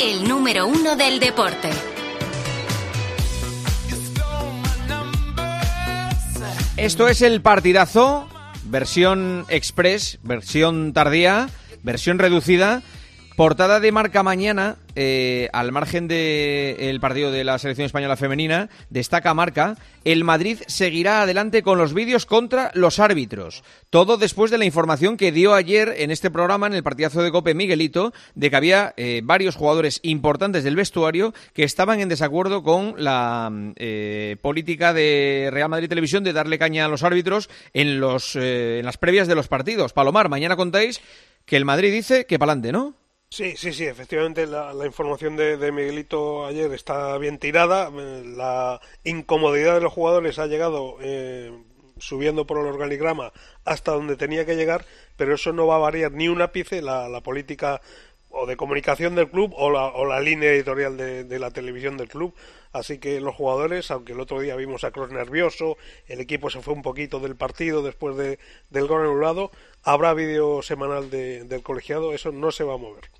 S1: El número uno del deporte.
S4: Esto es el partidazo, versión express, versión tardía, versión reducida Portada de marca mañana, eh, al margen del partido de la selección española femenina, destaca marca, el Madrid seguirá adelante con los vídeos contra los árbitros. Todo después de la información que dio ayer en este programa, en el partidazo de Cope Miguelito, de que había eh, varios jugadores importantes del vestuario que estaban en desacuerdo con la eh, política de Real Madrid Televisión de darle caña a los árbitros en, los, en las previas de los partidos. Palomar, mañana contáis que el Madrid dice que pa'lante, ¿no?
S13: Sí, sí, sí, efectivamente la, información de, Miguelito ayer está bien tirada. La incomodidad de los jugadores ha llegado eh, subiendo por el organigrama hasta donde tenía que llegar, pero eso no va a variar ni un ápice la, política o de comunicación del club o la, o la línea editorial de, la televisión del club. Así que los jugadores, aunque el otro día vimos a Kroos nervioso, el equipo se fue un poquito del partido después de, del gol anulado, habrá vídeo semanal del colegiado, eso no se va a mover.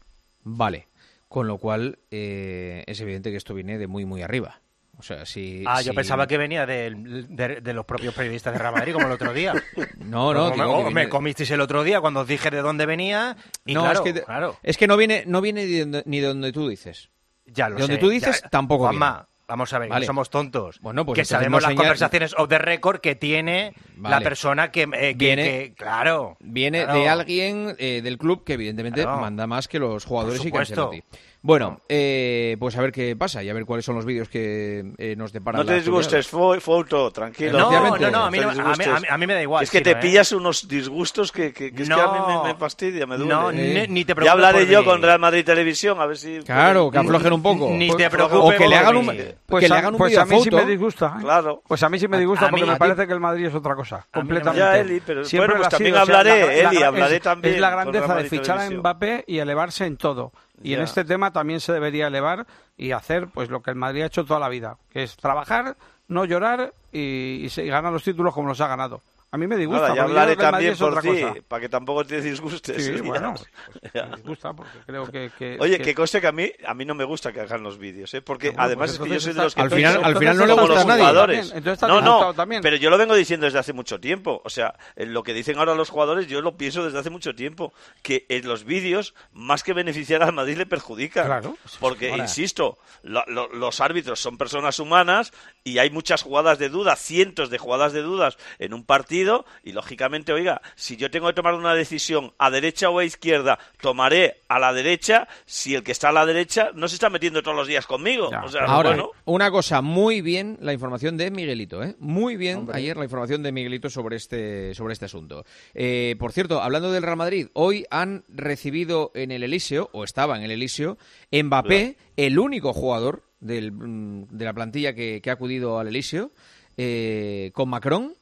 S4: Vale. Con lo cual, eh, es evidente que esto viene de muy, muy arriba. O sea, si,
S15: ah, yo pensaba que venía de, los propios periodistas de Real Madrid, como el otro día.
S4: No, no,
S15: me, me, comisteis el otro día cuando os dije de dónde venía. Y no, claro,
S4: es que,
S15: claro.
S4: es que no viene, no viene ni de donde, tú dices.
S15: Ya lo
S4: de donde tú dices, tampoco
S15: Juanma, Vamos a ver, no somos tontos. Bueno, pues que sabemos las conversaciones of the record que tiene la persona que, eh, viene, claro.
S4: Viene de alguien eh, del club que evidentemente manda más que los jugadores y que Ancelotti. Bueno, eh, pues a ver qué pasa y a ver cuáles son los vídeos que eh, nos deparan.
S16: No te disgustes, foto, tranquilo.
S15: No, no, no, a mí, a, mí, me da igual.
S16: Es que te pillas unos disgustos que, que, es que a mí me, fastidia, me duele.
S15: No, ni, te preocupes.
S16: Ya hablaré yo con Real Madrid Televisión, a ver si.
S4: Claro, que aflojen un poco.
S15: Ni te preocupes.
S4: O que le hagan un,
S12: pues
S4: que le hagan un
S12: pues
S4: a
S12: mí sí me disgusta.
S16: ¿eh? Claro.
S12: Pues a mí sí me disgusta porque me parece que el Madrid es otra cosa. Completamente.
S16: Ya, Eli, pero bueno, pues también hablaré, Eli, hablaré también.
S12: Es la grandeza de fichar a Mbappé y elevarse en todo. Y en este tema también se debería elevar y hacer pues lo que el Madrid ha hecho toda la vida, que es trabajar, no llorar y, ganar los títulos como los ha ganado. A mí me disgusta.
S16: Nada, ya hablaré también por ti, para que tampoco te disgustes.
S12: Sí, bueno, pues, me disgusta porque creo que... que
S16: Oye,
S12: que...
S16: qué cosa que a mí, a mí no me gusta que hagan los vídeos, ¿eh? Porque además
S12: pues
S16: es que yo soy de los que...
S4: Al final, al final no le gusta a nadie.
S16: Jugadores.
S12: Entonces
S16: no, no,
S12: también.
S16: pero yo lo vengo diciendo desde hace mucho tiempo. O sea, lo que dicen ahora los jugadores, yo lo pienso desde hace mucho tiempo. Que en los vídeos, más que beneficiar al Madrid, le perjudica.
S12: Claro.
S16: Porque, insisto, lo, lo, los árbitros son personas humanas y hay muchas jugadas de duda, cientos de jugadas de dudas en un partido y, lógicamente, oiga, si yo tengo que tomar una decisión a derecha o a izquierda, tomaré a la derecha si el que está a la derecha no se está metiendo todos los días conmigo. O sea,
S4: Ahora,
S16: bueno.
S4: una cosa, muy bien la información de Miguelito, ¿eh? Muy bien ayer la información de Miguelito sobre este, sobre este asunto. Eh, por cierto, hablando del Real Madrid, hoy han recibido en el Elíseo, o estaba en el Elíseo, Mbappé, el único jugador del, de la plantilla que, que ha acudido al Elíseo, eh, con Macron,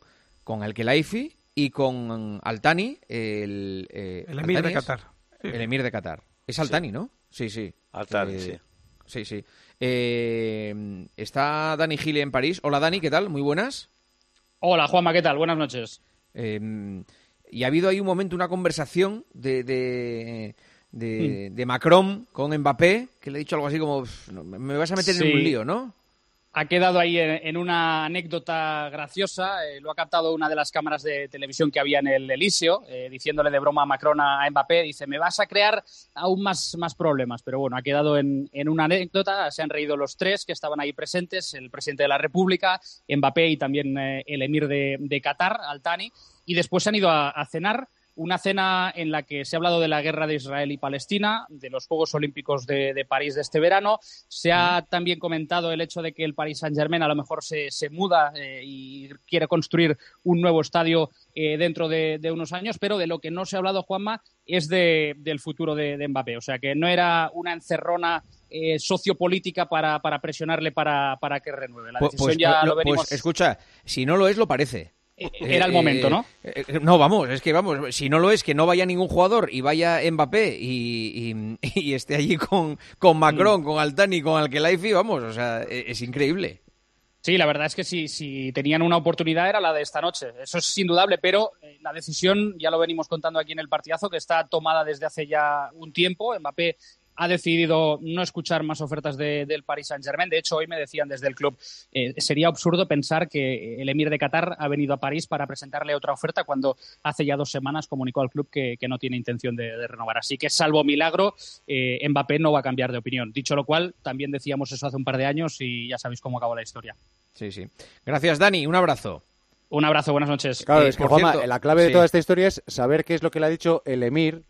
S4: con el Kelaifi y con Altani, el, eh,
S12: El emir
S4: Altani
S12: de
S4: es-
S12: Qatar. Sí.
S4: El emir de Qatar. Es Altani, ¿no? Sí, sí.
S16: Altani,
S4: Eh,
S16: sí.
S4: Sí, sí. Eh, está Dani Gile en París. Hola Dani, ¿qué tal? Muy buenas.
S29: Hola Juanma, ¿qué tal? Buenas noches.
S4: Eh, y ha habido ahí un momento, una conversación de, de, de, de Macron con Mbappé, que le ha dicho algo así como, "Uf, no, me vas a meter en
S29: Sí.
S4: un lío, ¿no?
S29: Ha quedado ahí en, una anécdota graciosa. eh, lo ha captado una de las cámaras de televisión que había en el Elíseo, eh, diciéndole de broma a Macron a, Mbappé. Dice, me vas a crear aún más, más problemas. Pero bueno, ha quedado en, en una anécdota. Se han reído los tres que estaban ahí presentes, el presidente de la República, Mbappé y también eh, el emir de, de Qatar, Altani. Y después se han ido a cenar. Una cena en la que se ha hablado de la guerra de Israel y Palestina, de los Juegos Olímpicos de, de París de este verano. Se ha también comentado el hecho de que el Paris Saint-Germain a lo mejor se, se muda eh, y quiere construir un nuevo estadio eh, dentro de, de unos años, pero de lo que no se ha hablado, Juanma, es de- del futuro de, de Mbappé. O sea, que no era una encerrona eh, sociopolítica para, para presionarle para, para que renueve. La
S4: Pues,
S29: decisión
S4: pues,
S29: ya
S4: lo-
S29: lo venimos...
S4: pues, escucha, si no lo es, lo parece.
S29: Era el momento, ¿no?
S4: eh, eh, no, vamos, es que vamos, si no lo es, que no vaya ningún jugador y vaya Mbappé y, y- y esté allí con, con
S29: Mm.
S4: Macron, con Altani, con Alkelaifi, vamos, o sea, e- es, increíble.
S29: Sí, la verdad es que si, si tenían una oportunidad era la de esta noche. Eso es indudable, pero eh, la decisión, ya lo venimos contando aquí en el partidazo, que está tomada desde hace ya un tiempo. Mbappé ha decidido no escuchar más ofertas de- del Paris Saint-Germain. De hecho, hoy me decían desde el club, eh, sería absurdo pensar que el emir de Qatar ha venido a París para presentarle otra oferta cuando hace ya dos semanas comunicó al club que, que no tiene intención de, de renovar. Así que, salvo milagro, eh, Mbappé no va a cambiar de opinión. Dicho lo cual, también decíamos eso hace un par de años y ya sabéis cómo acabó la historia.
S4: Sí, sí. Gracias, Dani, un abrazo.
S29: Un abrazo, buenas noches.
S11: Claro,
S4: Eh,
S11: es que
S4: por
S11: Juanma,
S4: cierto,
S11: la clave de toda esta historia es saber qué es lo que le ha dicho el Emir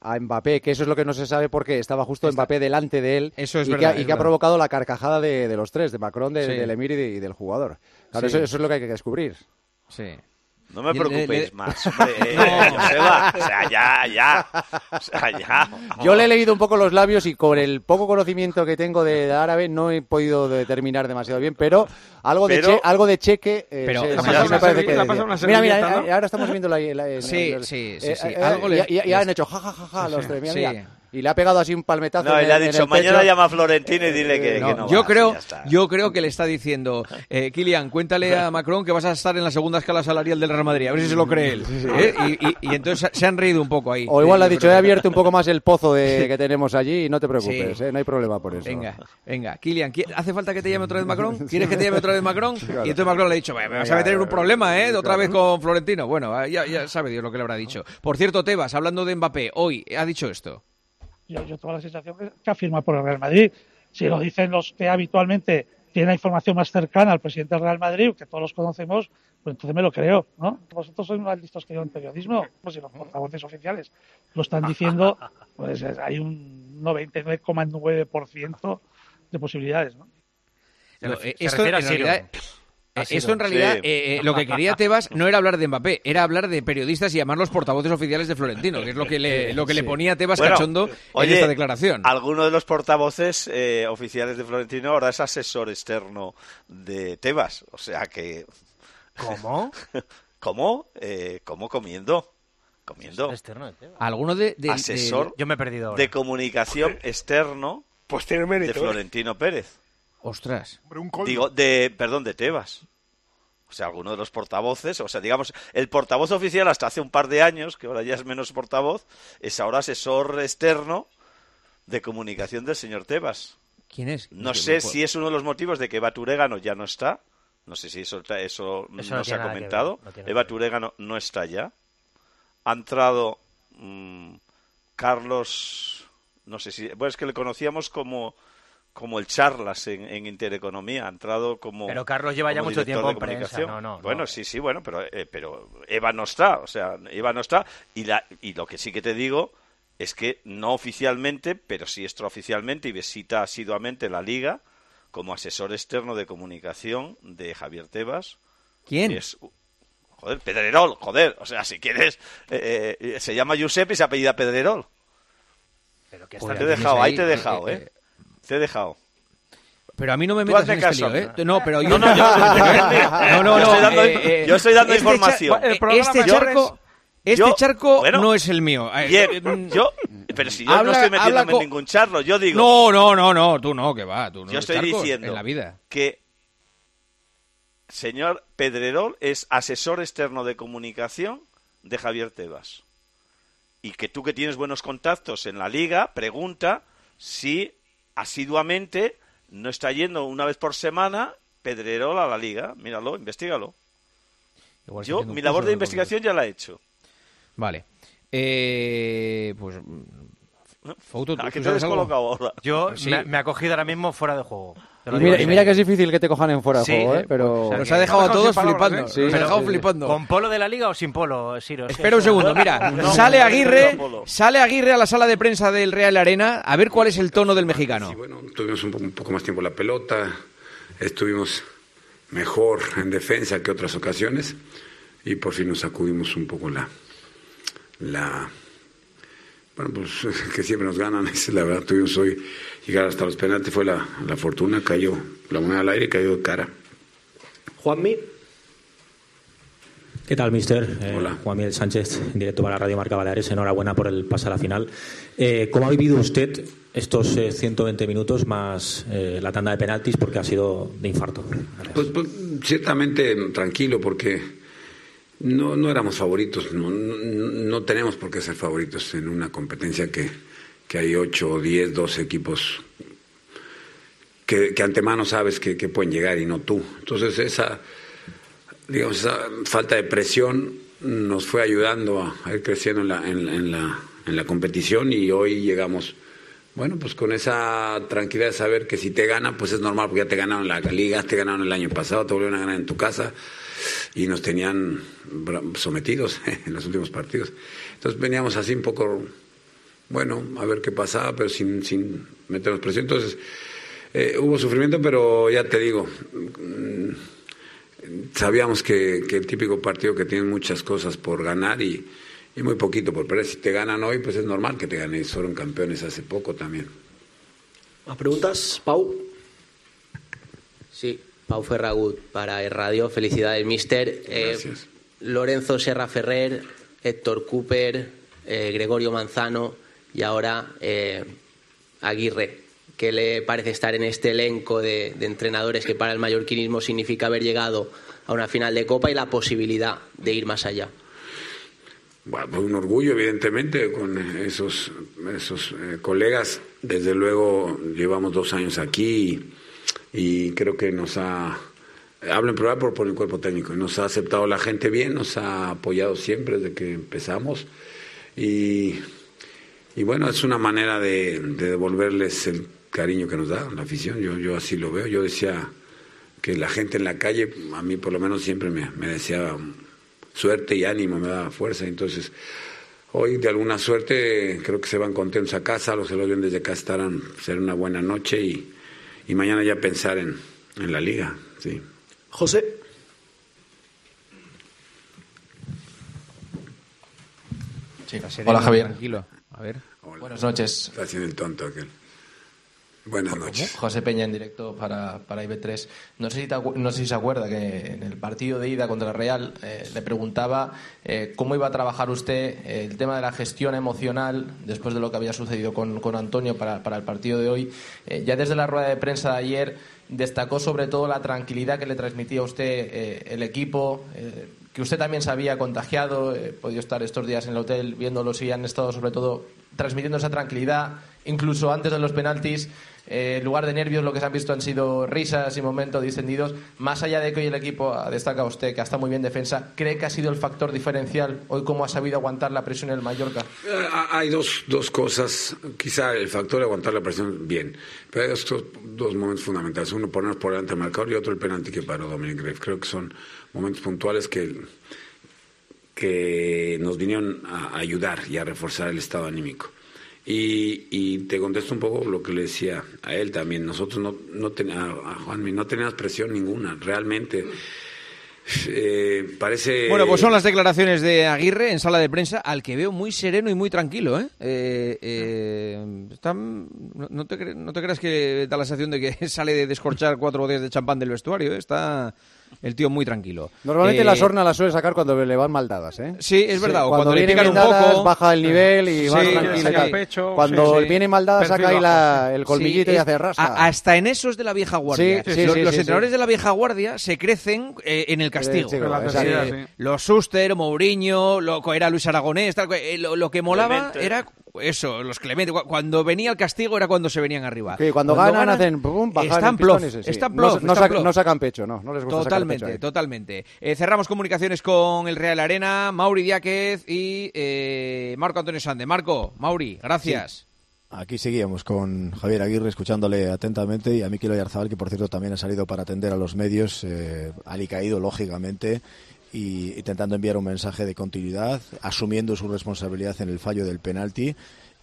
S11: a Mbappé, que eso es lo que no se sabe porque estaba justo Mbappé delante de él
S4: Eso es
S11: y,
S4: verdad,
S11: que, ha- y que ha provocado la carcajada de, de los tres, de Macron, de-
S4: Sí.
S11: del Emir y, de- y del jugador. Claro,
S4: Sí.
S11: eso, eso es lo que hay que descubrir.
S4: Sí.
S16: No me
S4: Y le-
S16: preocupéis
S4: le-
S16: más, hombre, eh,
S4: No.
S16: Joseba. O sea, ya, ya. O sea, ya.
S11: Yo le he leído un poco los labios y con el poco conocimiento que tengo de, de árabe no he podido determinar demasiado bien, pero algo de, che- algo de cheque eh,
S4: Pero-
S11: sí-
S4: ¿Le
S11: me parece que
S4: le
S11: Mira, mira, eh, ahora estamos viendo la... la-
S4: Sí, sí, sí,
S11: eh,
S4: sí.
S11: eh,
S4: Algo le-
S11: ya, ya- ya
S4: les-
S11: han hecho ja, ja, ja, ja, los
S4: Sí,
S11: tres, mira,
S4: sí.
S11: mira. Y le ha pegado así un palmetazo
S16: No, y le ha dicho, mañana llama a Florentino y dile que que
S4: No, yo
S16: va,
S4: creo, yo creo que le está diciendo, eh, Kilian, cuéntale a Macron que vas a estar en la segunda escala salarial del Real Madrid, a ver si se lo cree él. ¿eh? Y, y- y entonces se han reído un poco ahí.
S11: O igual le ha dicho, he abierto un poco más el pozo de, que tenemos allí y no te preocupes,
S4: Sí.
S11: eh, no hay problema por eso.
S4: Venga, venga, Kilian, ¿qui- ¿hace falta que te llame otra vez Macron? ¿Quieres que te llame otra vez Macron?
S11: Claro.
S4: Y entonces Macron le ha dicho, "Bueno, me vas a meter en un problema, ¿eh? Otra
S11: claro.
S4: vez con Florentino. Bueno, ya, ya sabe Dios lo que le habrá dicho. Por cierto, Tebas, hablando de Mbappé, hoy ha dicho esto.
S30: Yo, yo tengo la sensación que, que afirma por el Real Madrid. Si lo dicen los que habitualmente tienen la información más cercana al presidente del Real Madrid, que todos los conocemos, pues entonces me lo creo, ¿no? Vosotros sois más listos que yo en periodismo, pues si los portavoces oficiales lo están diciendo, pues es- hay un 99,9% de posibilidades, ¿no? Se
S4: eh,
S30: refiere
S4: esto,
S30: a
S4: en
S30: Sirio.
S4: realidad,
S30: A
S4: eh, esto en realidad,
S30: Sí.
S4: eh, eh, lo que quería Tebas no era hablar de Mbappé, era hablar de periodistas y llamarlos portavoces oficiales de Florentino, que es lo que le, lo que le ponía Tebas
S16: Bueno,
S4: cachondo en
S16: oye,
S4: esta declaración.
S16: Alguno de los portavoces eh, oficiales de Florentino ahora es asesor externo de Tebas. O sea que.
S31: ¿Cómo?
S16: ¿Cómo? Eh, ¿Cómo comiendo? Comiendo.
S31: externo de Tebas.
S4: Alguno de, de-
S16: asesor
S4: de-
S31: Yo me he perdido ahora.
S16: de comunicación externo
S13: Pues tiene mérito.
S16: de. Florentino Pérez.
S4: Ostras.
S16: Digo, de, perdón, de Tebas. o sea, alguno de los portavoces, o sea, digamos, el portavoz oficial hasta hace un par de años, que ahora ya es menos portavoz, es ahora asesor externo de comunicación del señor Tebas.
S4: ¿Quién es?
S16: No sé si es uno de los motivos de que Eva Turegano ya no está. No sé si eso, eso, no, se ha comentado. Eva Turegano no está ya. Ha entrado mm, Carlos, no sé si, bueno, es que le conocíamos como como el Charlas en, Intereconomía, ha entrado como.
S15: Pero Carlos lleva ya mucho tiempo en prensa.
S16: bueno, sí, sí, bueno, pero, eh, pero Eva no está, o sea, Eva no está. Y, la, y lo que sí que te digo es que no oficialmente, pero sí extraoficialmente y visita asiduamente la Liga como asesor externo de comunicación de Javier Tebas.
S4: ¿Quién?
S16: Es, joder, Pedrerol, joder, o sea, si quieres, eh, eh, se llama Giuseppe y se apellida Pedrerol.
S15: Pero que
S16: te he dejado, ahí te he dejado, ¿eh? Te he dejado.
S4: Pero a mí no me metas en este
S16: caso,
S4: ¿eh? No, pero yo...
S16: No, no, yo, no, no, yo estoy dando, eh, yo estoy dando
S4: este
S16: información.
S4: este charco... Este charco no es el mío.
S16: Bien, yo, pero si yo no estoy metiéndome en ningún charlo, yo digo.
S4: No, no, no, no, tú no, que va, tú no.
S16: Yo estoy diciendo
S4: en la vida.
S16: que señor Pedrerol es asesor externo de comunicación de Javier Tebas y que tú que tienes buenos contactos en la liga pregunta si asiduamente no está yendo una vez por semana Pedrerol a la liga. Míralo, investigalo. Yo mi labor de investigación ya la he hecho.
S4: Vale. Eh, pues
S16: Foto, ¿A qué te has colocado ahora?
S15: Yo me, ha cogido ahora mismo fuera de juego.
S11: Y mira, y mira, que es difícil que te cojan en fuera de juego, ¿eh? Pero...
S4: Nos ha dejado a todos flipando. Sí, Nos ha dejado flipando.
S15: ¿Con polo de la liga o sin polo, Siro?
S4: Espera un segundo, mira. sale Aguirre sale Aguirre a la sala de prensa del Real Arena a ver cuál es el tono del mexicano.
S31: Sí, bueno, tuvimos un poco más tiempo la pelota, estuvimos mejor en defensa que otras ocasiones y por fin nos sacudimos un poco la la bueno, pues que siempre nos ganan, es la verdad, tuvimos hoy llegar hasta los penaltis, fue la, la fortuna, cayó la moneda al aire y cayó de cara.
S32: Juanmi. ¿Qué tal, mister?
S31: Eh, Hola.
S32: Juan Miguel Sánchez, en directo para Radio Marca Baleares. Enhorabuena por el pase a la final. Eh, ¿Cómo ha vivido usted estos 120 eh, minutos más la tanda de penaltis? Porque ha sido de infarto.
S31: Pues, pues, ciertamente tranquilo, porque no, no éramos favoritos, no, no, tenemos por qué ser favoritos en una competencia que, que hay 8, 10, 12 equipos que, que antemano sabes que, que, pueden llegar y no tú. Entonces esa, digamos, esa falta de presión nos fue ayudando a, ir creciendo en la, en, la, en la competición y hoy llegamos, bueno, pues con esa tranquilidad de saber que si te ganan, pues es normal, porque ya te ganaron la liga, te ganaron el año pasado, te volvieron a ganar en tu casa y nos tenían sometidos en los últimos partidos. Entonces veníamos así un poco, bueno, a ver qué pasaba, pero sin, sin meternos presión. Entonces eh, hubo sufrimiento, pero ya te digo, mm, sabíamos que, el típico partido que tiene muchas cosas por ganar y, y muy poquito por perder. Si te ganan hoy, pues es normal que te ganen. Fueron campeones hace poco también.
S32: ¿Más preguntas, Pau?
S33: Pau Ferragut para el radio. Felicidades, mister.
S31: Eh,
S33: Lorenzo Serra Ferrer, Héctor Cooper, eh, Gregorio Manzano y ahora eh, Aguirre. ¿Qué le parece estar en este elenco de, entrenadores que para el mallorquinismo significa haber llegado a una final de Copa y la posibilidad de ir más allá?
S31: Bueno, pues un orgullo, evidentemente, con esos, esos colegas. Desde luego, llevamos dos años aquí y creo que nos ha, hablo en plural por, por el cuerpo técnico, nos ha aceptado la gente bien, nos ha apoyado siempre desde que empezamos. Y, y bueno, es una manera de, devolverles el cariño que nos da la afición, yo, yo así lo veo, yo decía que la gente en la calle, a mí por lo menos siempre me, me deseaba suerte y ánimo, me daba fuerza, entonces hoy de alguna suerte creo que se van contentos a casa, los ven desde acá estarán, será una buena noche y y mañana ya pensar en, en la liga. Sí.
S32: José.
S34: Hola Javier.
S4: Tranquilo. A ver.
S34: Buenas noches.
S31: Está haciendo el tonto aquel. Buenas noches.
S35: José Peña en directo para, para IB3. No sé, si no sé si se acuerda que en el partido de ida contra el Real eh, le preguntaba eh, cómo iba a trabajar usted eh, el tema de la gestión emocional después de lo que había sucedido con, con Antonio para, para, el partido de hoy. ya desde la rueda de prensa de ayer destacó sobre todo la tranquilidad que le transmitía a usted el equipo que usted también se había contagiado, he podido estar estos días en el hotel viéndolos y han estado sobre todo transmitiendo esa tranquilidad, incluso antes de los penaltis, eh, en lugar de nervios lo que se han visto han sido risas y momentos distendidos. Más allá de que hoy el equipo, destaca usted que ha estado muy bien defensa, ¿cree que ha sido el factor diferencial hoy cómo ha sabido aguantar la presión en el Mallorca?
S31: Eh, hay dos, dos cosas, quizá el factor de aguantar la presión bien, pero hay dos, dos momentos fundamentales. Uno, ponernos por delante del marcador y otro, el penalti que paró Dominic Greff. Creo que son momentos puntuales que que nos vinieron a ayudar y a reforzar el estado anímico. Y, te contesto un poco lo que le decía a él también. Nosotros no, no a Juanmi, no teníamos presión ninguna, realmente. Eh, parece.
S4: Bueno, pues son las declaraciones de Aguirre en sala de prensa, al que veo muy sereno y muy tranquilo. ¿eh? eh, eh no, te, no, te, creas que da la sensación de que sale de descorchar cuatro botellas de champán del vestuario. Está el tío muy tranquilo.
S11: Normalmente la eh, sorna la suele sacar cuando le van mal dadas, ¿eh?
S4: Sí, es verdad. cuando, le pican un poco...
S11: baja el nivel y va tranquilo. cuando viene mal dada saca ahí el colmillito y hace rasca.
S4: hasta en esos de la vieja guardia. los, los entrenadores de la vieja guardia se crecen eh, en el castigo. los Suster, Mourinho, lo, era Luis Aragonés, eh, lo, que molaba era eso, los Clemente. Cuando venía el castigo era cuando se venían arriba.
S11: cuando, ganan, hacen pum,
S4: están plof, están plof,
S11: no, sacan pecho, no, no les gusta
S4: Totalmente,
S11: pecho
S4: totalmente. Eh, cerramos comunicaciones con el Real Arena, Mauri Diáquez y eh, Marco Antonio Sande. Marco, Mauri, gracias.
S34: Aquí seguíamos con Javier Aguirre escuchándole atentamente y a Miquel Oyarzabal, que por cierto también ha salido para atender a los medios, eh, caído lógicamente y intentando enviar un mensaje de continuidad, asumiendo su responsabilidad en el fallo del penalti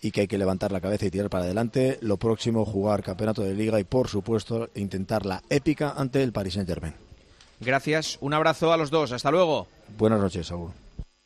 S34: y que hay que levantar la cabeza y tirar para adelante. Lo próximo, jugar campeonato de liga y, por supuesto, intentar la épica ante el Paris Saint-Germain.
S4: Gracias, un abrazo a los dos, hasta luego.
S34: Buenas noches, Saúl.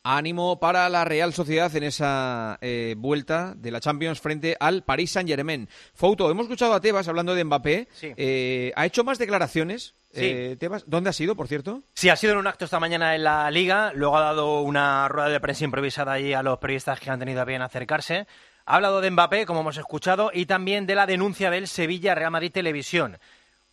S4: Ánimo para la Real Sociedad en esa eh, vuelta de la Champions frente al Paris Saint-Germain. Fouto, hemos escuchado a Tebas hablando de Mbappé. Eh, ¿Ha hecho más declaraciones eh, ¿Dónde ha sido, por cierto?
S22: Sí, ha sido en un acto esta mañana en la Liga. Luego ha dado una rueda de prensa improvisada allí a los periodistas que han tenido a bien acercarse. Ha hablado de Mbappé, como hemos escuchado, y también de la denuncia del Sevilla Real Madrid Televisión.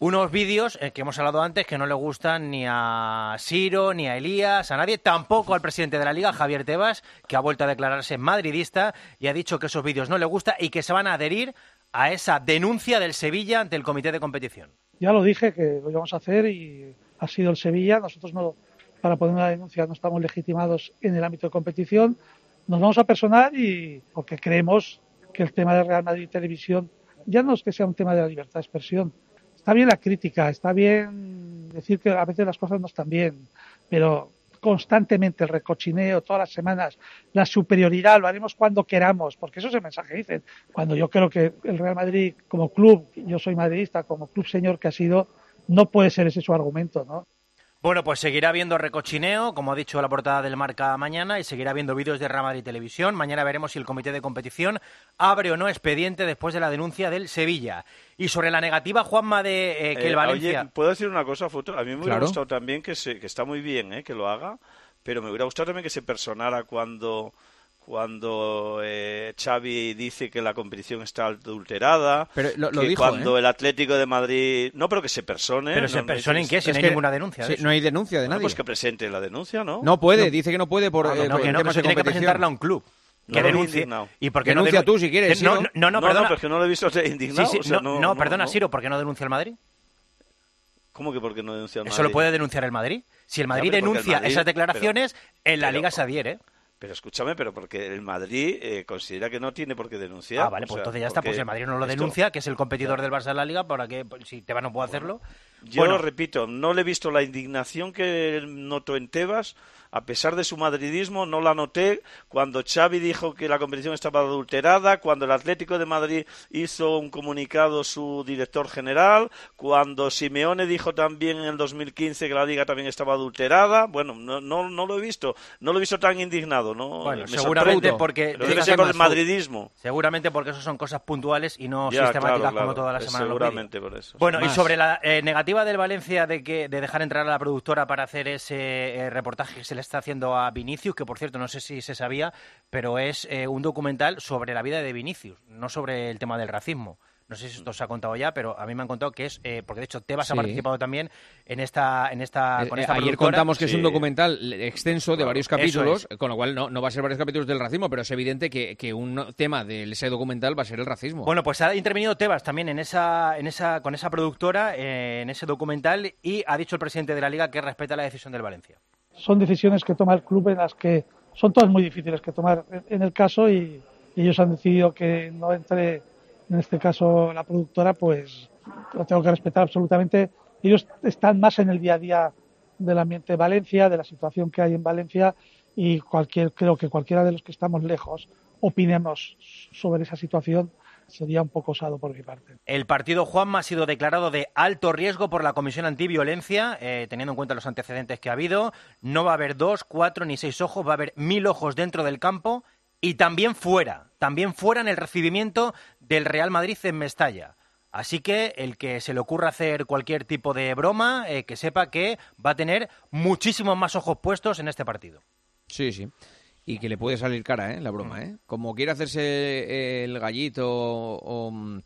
S22: Unos vídeos eh, que hemos hablado antes que no le gustan ni a Siro, ni a Elías, a nadie, tampoco al presidente de la Liga, Javier Tebas, que ha vuelto a declararse madridista y ha dicho que esos vídeos no le gustan y que se van a adherir a esa denuncia del Sevilla ante el comité de competición.
S30: Ya lo dije que lo íbamos a hacer y ha sido el Sevilla. Nosotros no, para poner una denuncia no estamos legitimados en el ámbito de competición. Nos vamos a personar y porque creemos que el tema de Real Madrid Televisión ya no es que sea un tema de la libertad de expresión. Está bien la crítica, está bien decir que a veces las cosas no están bien, pero constantemente el recochineo todas las semanas, la superioridad, lo haremos cuando queramos, porque eso es el mensaje dicen. Cuando yo creo que el Real Madrid como club, yo soy madridista, como club señor que ha sido, no puede ser ese su argumento, ¿no?
S22: Bueno, pues seguirá habiendo recochineo, como ha dicho la portada del Marca mañana, y seguirá habiendo vídeos de Real y Televisión. Mañana veremos si el comité de competición abre o no expediente después de la denuncia del Sevilla. Y sobre la negativa, Juanma, de eh, que el eh, Valencia...
S16: Oye, ¿puedo decir una cosa, Futo? A mí me hubiera gustado también que, se, que está muy bien eh, que lo haga, pero me hubiera gustado también que se personara cuando cuando eh, Xavi dice que la competición está adulterada,
S4: pero lo,
S16: que cuando ¿eh? el Atlético de Madrid... No, pero que se persone.
S22: ¿Pero se persone en qué? Si no hay ninguna denuncia.
S4: no hay denuncia de nadie.
S16: pues que presente la denuncia, ¿no?
S4: No puede, dice que no puede por,
S22: ah, eh, no, que no, que se tiene que presentarla a un club. Que denuncie.
S4: ¿Y por qué denuncia tú si quieres?
S22: No, no, no, perdona.
S16: No, porque no lo he visto indignado.
S22: no, perdona, Siro, ¿por qué no denuncia el Madrid?
S16: ¿Cómo que por qué no denuncia el Madrid?
S22: Eso lo puede denunciar el Madrid. Si el Madrid denuncia esas declaraciones, en la Liga se adhiere.
S16: Pero escúchame, pero porque el Madrid eh, considera que no tiene por qué denunciar.
S22: Ah, vale, pues entonces ya está. Pues el Madrid no lo denuncia, que es el competidor del Barça de la Liga, para que pues, si te va no puedo hacerlo.
S16: Yo repito, no le he visto la indignación que noto en Tebas a pesar de su madridismo, no la noté cuando Xavi dijo que la competición estaba adulterada, cuando el Atlético de Madrid hizo un comunicado su director general, cuando Simeone dijo también en el 2015 que la liga también estaba adulterada. Bueno, no, no, no lo he visto, no lo he visto tan indignado, ¿no?
S22: Bueno, seguramente porque
S16: debe ser por el madridismo.
S22: Seguramente porque eso son cosas puntuales y no sistemáticas como toda la semana.
S16: Seguramente por eso.
S22: Bueno, y sobre la eh, negativa del Valencia de que de dejar entrar a la productora para hacer ese eh, reportaje que se le está haciendo a Vinicius, que por cierto no sé si se sabía, pero es eh, un documental sobre la vida de Vinicius, no sobre el tema del racismo. No sé si esto se ha contado ya, pero a mí me han contado que es, eh, porque de hecho Tebas ha participado también en esta, en esta,
S4: con esta Ayer contamos que es un documental extenso de varios capítulos, con lo cual no, no va a ser varios capítulos del racismo, pero es evidente que, que un tema de ese documental va a ser el racismo.
S22: Bueno, pues ha intervenido Tebas también en esa, en esa, con esa productora, en ese documental, y ha dicho el presidente de la liga que respeta la decisión del Valencia
S30: son decisiones que toma el club en las que son todas muy difíciles que tomar en el caso y, ellos han decidido que no entre en este caso la productora, pues lo tengo que respetar absolutamente. Ellos están más en el día a día del ambiente de Valencia, de la situación que hay en Valencia y cualquier, creo que cualquiera de los que estamos lejos opinemos sobre esa situación sería un poco osado por mi parte.
S22: El partido Juanma ha sido declarado de alto riesgo por la Comisión Antiviolencia, eh, teniendo en cuenta los antecedentes que ha habido. No va a haber dos, cuatro ni seis ojos, va a haber mil ojos dentro del campo y también fuera, también fuera en el recibimiento del Real Madrid en Mestalla. Así que el que se le ocurra hacer cualquier tipo de broma, eh, que sepa que va a tener muchísimos más ojos puestos en este partido.
S4: Sí, sí y que le puede salir cara, ¿eh? La broma, mm. ¿eh? Como quiere hacerse el gallito o, mm,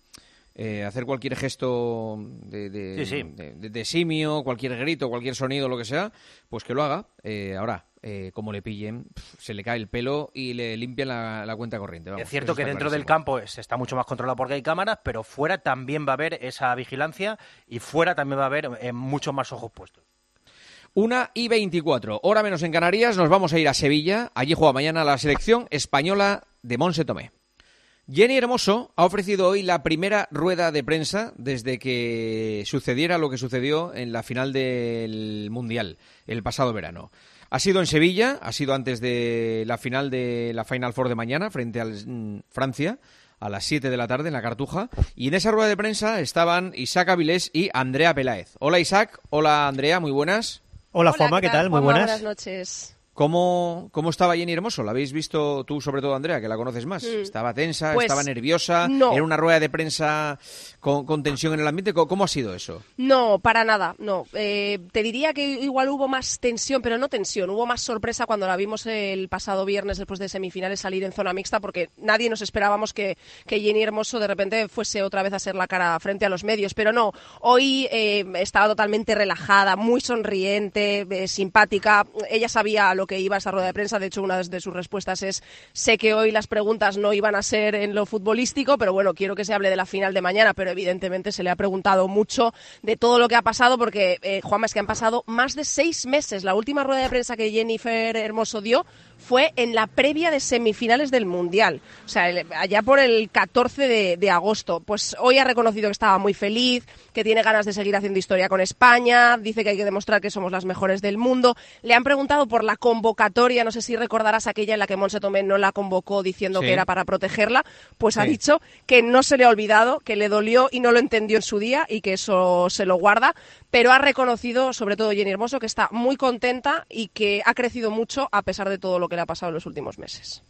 S4: eh, hacer cualquier gesto de, de, simio, cualquier grito, cualquier sonido, lo que sea, pues que lo haga. Eh, ahora, eh, como le pillen, se le cae el pelo y le limpian la, cuenta corriente.
S22: es cierto que dentro del campo se está mucho más controlado porque hay cámaras, pero fuera también va a haber esa vigilancia y fuera también va a haber eh, muchos más ojos puestos.
S4: Una y 24, hora menos en Canarias, nos vamos a ir a Sevilla. Allí juega mañana la selección española de Monse Tomé. Jenny Hermoso ha ofrecido hoy la primera rueda de prensa desde que sucediera lo que sucedió en la final del Mundial el pasado verano. Ha sido en Sevilla, ha sido antes de la final de la Final Four de mañana frente a mm, Francia a las 7 de la tarde en la Cartuja. Y en esa rueda de prensa estaban Isaac Avilés y Andrea Peláez. Hola Isaac, hola Andrea, muy buenas.
S36: Hola, Juanma, ¿qué tal? Muy buenas.
S37: Buenas noches.
S4: ¿Cómo, ¿Cómo estaba Jenny Hermoso? ¿La habéis visto tú, sobre todo, Andrea, que la conoces más? Mm. ¿Estaba tensa? Pues ¿Estaba nerviosa? ¿Era una rueda de prensa con, tensión en el ambiente? ¿Cómo, ha sido eso?
S37: No, para nada, no. Eh, te diría que igual hubo más tensión, pero no tensión. Hubo más sorpresa cuando la vimos el pasado viernes después de semifinales salir en zona mixta, porque nadie nos esperábamos que, que Jenny Hermoso de repente fuese otra vez a ser la cara frente a los medios. Pero no, hoy eh, estaba totalmente relajada, muy sonriente, eh, simpática. Ella sabía lo que iba esa rueda de prensa. De hecho, una de sus respuestas es, sé que hoy las preguntas no iban a ser en lo futbolístico, pero bueno, quiero que se hable de la final de mañana, pero evidentemente se le ha preguntado mucho de todo lo que ha pasado, porque, eh, Juanma, es que han pasado más de seis meses. La última rueda de prensa que Jennifer Hermoso dio fue en la previa de semifinales del Mundial, o sea, allá por el 14 de, agosto. Pues hoy ha reconocido que estaba muy feliz, que tiene ganas de seguir haciendo historia con España, dice que hay que demostrar que somos las mejores del mundo. Le han preguntado por la convocatoria, no sé si recordarás aquella en la que Monse Tomé no la convocó diciendo que era para protegerla, pues ha dicho que no se le ha olvidado, que le dolió y no lo entendió en su día y que eso se lo guarda, pero ha reconocido, sobre todo Jenny Hermoso, que está muy contenta y que ha crecido mucho a pesar de todo lo que le ha pasado en los últimos meses.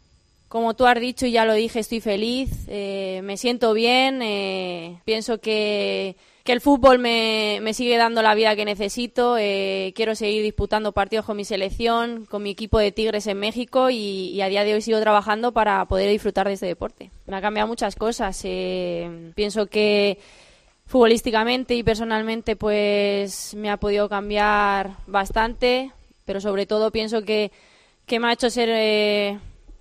S38: Como tú has dicho y ya lo dije, estoy feliz, eh, me siento bien, eh, pienso que, el fútbol me, sigue dando la vida que necesito, eh, quiero seguir disputando partidos con mi selección, con mi equipo de Tigres en México y, a día de hoy sigo trabajando para poder disfrutar de este deporte. Me ha cambiado muchas cosas, pienso que futbolísticamente y personalmente pues me ha podido cambiar bastante, pero sobre todo pienso que que me ha hecho ser eh,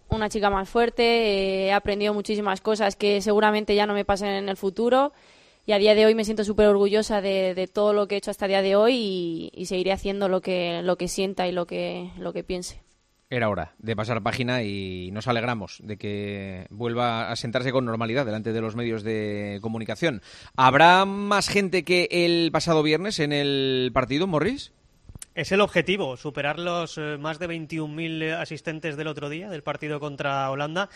S38: una chica más fuerte. Eh, he aprendido muchísimas cosas que seguramente ya no me pasen en el futuro. Y a día de hoy me siento súper orgullosa de, todo lo que he hecho hasta el día de hoy y, seguiré haciendo lo que, lo que sienta y lo que, lo que piense.
S4: Era hora de pasar página y nos alegramos de que vuelva a sentarse con normalidad delante de los medios de comunicación. ¿Habrá más gente que el pasado viernes en el partido, Morris?
S39: Es el objetivo, superar los eh, más de 21.000 asistentes del otro día del partido contra Holanda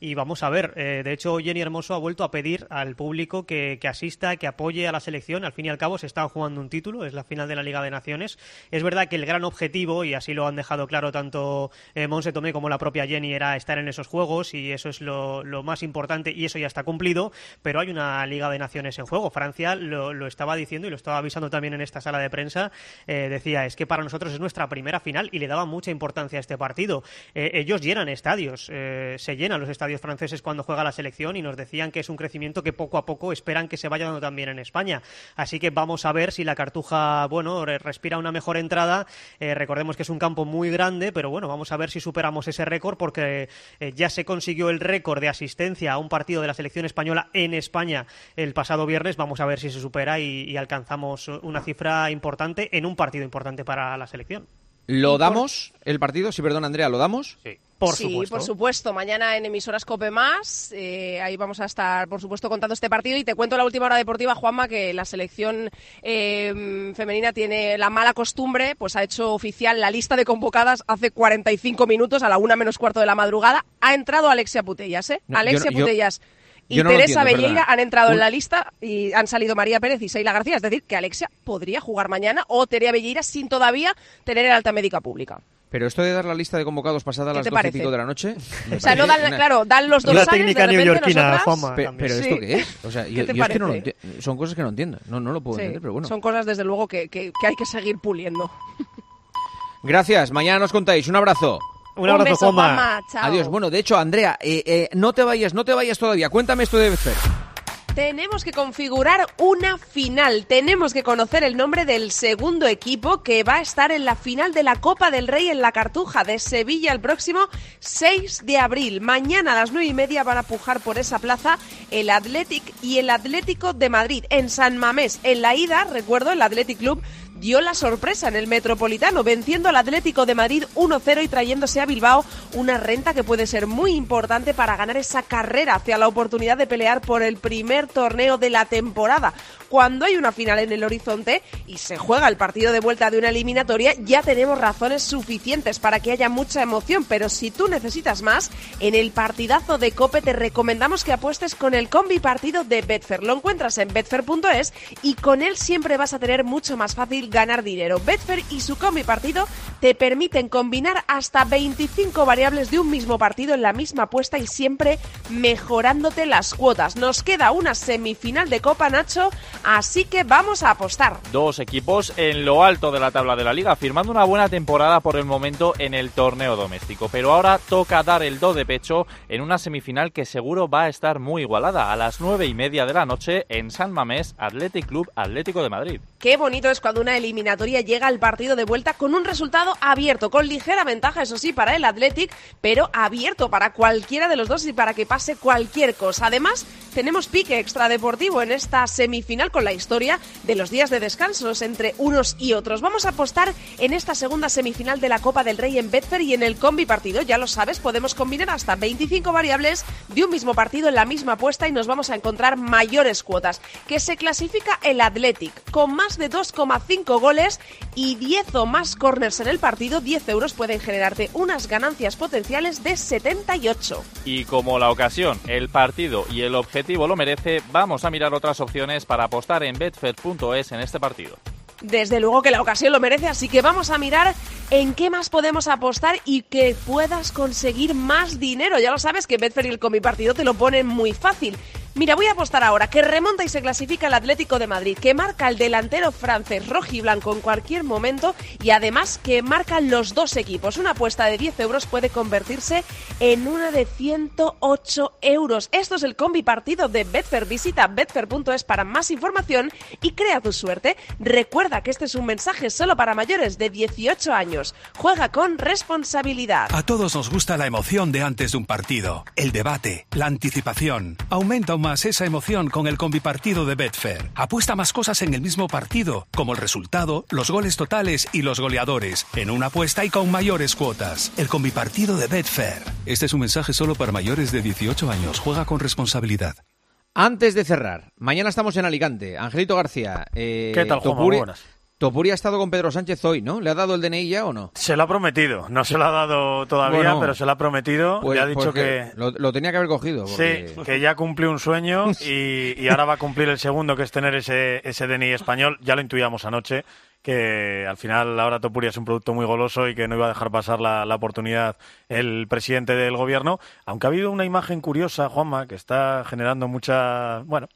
S39: y vamos a ver, eh, de hecho Jenny Hermoso ha vuelto a pedir al público que, asista, que apoye a la selección. Al fin y al cabo se están jugando un título, es la final de la Liga de Naciones. Es verdad que el gran objetivo, y así lo han dejado claro tanto eh, Monse Tomé como la propia Jenny, era estar en esos juegos y eso es lo, más importante y eso ya está cumplido, pero hay una Liga de Naciones en juego. Francia lo, estaba diciendo y lo estaba avisando también en esta sala de prensa. Eh, decía, es que para nosotros es nuestra primera final y le daba mucha importancia a este partido. ellos llenan estadios, se llenan los estadios franceses cuando juega la selección y nos decían que es un crecimiento que poco a poco esperan que se vaya dando también en España. Así que vamos a ver si la Cartuja, bueno, respira una mejor entrada. Eh, recordemos que es un campo muy grande, pero bueno, vamos a ver si superamos ese récord porque eh, ya se consiguió el récord de asistencia a un partido de la selección española en España el pasado viernes. Vamos a ver si se supera y alcanzamos una cifra importante en un partido importante para la selección.
S4: ¿Lo damos el partido? Sí, perdón, Andrea, ¿lo damos?
S39: Sí.
S37: Por sí, supuesto. por supuesto. Mañana en emisoras Cope Más, eh, ahí vamos a estar, por supuesto, contando este partido. Y te cuento la última hora deportiva, Juanma, que la selección eh, femenina tiene la mala costumbre, pues ha hecho oficial la lista de convocadas hace 45 minutos, a la una menos cuarto de la madrugada. Ha entrado Alexia Putellas, ¿eh? Alexia Putellas y Teresa Belleira han entrado en la lista y han salido María Pérez y Seila García. Es decir, que Alexia podría jugar mañana o Terea Belleira sin todavía tener el alta médica pública.
S4: Pero esto de dar la lista de convocados pasada a las doce y pico de la noche.
S37: O sea, no dan, claro, dan los dos
S36: Una técnica neoyorquina, Fama.
S4: pero ¿esto qué es? O sea, yo, es que no lo Son cosas que no entiendo. No, no lo puedo entender, pero bueno.
S37: Son cosas, desde luego, que, que, que hay que seguir puliendo.
S4: Gracias. Mañana nos contáis. Un abrazo.
S36: Un abrazo,
S4: Adiós. Bueno, de hecho, Andrea, eh, eh, no te vayas, no te vayas todavía. Cuéntame esto de Betfair.
S37: Tenemos que configurar una final. Tenemos que conocer el nombre del segundo equipo que va a estar en la final de la Copa del Rey en la Cartuja de Sevilla el próximo 6 de abril. Mañana a las 9 y media van a pujar por esa plaza el Athletic y el Atlético de Madrid en San Mamés. En la ida, recuerdo, el Athletic Club dio la sorpresa en el Metropolitano, venciendo al Atlético de Madrid 1-0 y trayéndose a Bilbao una renta que puede ser muy importante para ganar esa carrera hacia la oportunidad de pelear por el primer torneo de la temporada. Cuando hay una final en el horizonte y se juega el partido de vuelta de una eliminatoria, ya tenemos razones suficientes para que haya mucha emoción, pero si tú necesitas más, en el partidazo de Cope te recomendamos que apuestes con el combi partido de Betfair. Lo encuentras en betfair.es y con él siempre vas a tener mucho más fácil ganar dinero. Betfair y su combi partido te permiten combinar hasta 25 variables de un mismo partido en la misma apuesta y siempre mejorándote las cuotas. Nos queda una semifinal de Copa Nacho, así que vamos a apostar.
S40: Dos equipos en lo alto de la tabla de la liga, firmando una buena temporada por el momento en el torneo doméstico. Pero ahora toca dar el do de pecho en una semifinal que seguro va a estar muy igualada a las nueve y media de la noche en San Mamés, Athletic Club Atlético de Madrid.
S37: Qué bonito es cuando una eliminatoria llega al partido de vuelta con un resultado abierto, con ligera ventaja, eso sí, para el Athletic, pero abierto para cualquiera de los dos y para que pase cualquier cosa. Además, tenemos pique extradeportivo en esta semifinal con la historia de los días de descansos entre unos y otros. Vamos a apostar en esta segunda semifinal de la Copa del Rey en Betfair y en el combi partido. Ya lo sabes, podemos combinar hasta 25 variables de un mismo partido en la misma apuesta y nos vamos a encontrar mayores cuotas. Que se clasifica el Athletic con más de 2,5 goles y 10 o más corners en el partido, 10 euros pueden generarte unas ganancias potenciales de 78.
S40: Y como la ocasión, el partido y el objetivo lo merece, vamos a mirar otras opciones para apostar en betfair.es en este partido.
S37: Desde luego que la ocasión lo merece, así que vamos a mirar en qué más podemos apostar y que puedas conseguir más dinero. Ya lo sabes que Betfair y el Comi Partido te lo ponen muy fácil. Mira, voy a apostar ahora que remonta y se clasifica el Atlético de Madrid, que marca el delantero francés rojiblanco en cualquier momento y además que marcan los dos equipos. Una apuesta de 10 euros puede convertirse en una de 108 euros. Esto es el combi partido de Betfair. Visita betfair.es para más información y crea tu suerte. Recuerda que este es un mensaje solo para mayores de 18 años. Juega con responsabilidad.
S41: A todos nos gusta la emoción de antes de un partido, el debate, la anticipación. Aumenta más esa emoción con el combipartido de Betfair. Apuesta más cosas en el mismo partido, como el resultado, los goles totales y los goleadores, en una apuesta y con mayores cuotas. El combipartido de Betfair. Este es un mensaje solo para mayores de 18 años. Juega con responsabilidad.
S4: Antes de cerrar, mañana estamos en Alicante. Angelito García. Eh,
S12: ¿Qué tal, Juanma? Buenas.
S4: Topuri ha estado con Pedro Sánchez hoy, ¿no? ¿Le ha dado el DNI ya o no?
S12: Se lo ha prometido. No se lo ha dado todavía, pero se lo ha prometido.
S4: Pues,
S12: ya ha dicho que...
S4: Lo, tenía que haber cogido.
S12: Sí, que ya cumplió un sueño y, ahora va a cumplir el segundo, que es tener ese, ese DNI español. Ya lo intuíamos anoche que al final ahora Topuria es un producto muy goloso y que no iba a dejar pasar la, la, oportunidad el presidente del gobierno, aunque ha habido una imagen curiosa, Juanma, que está generando mucha, bueno,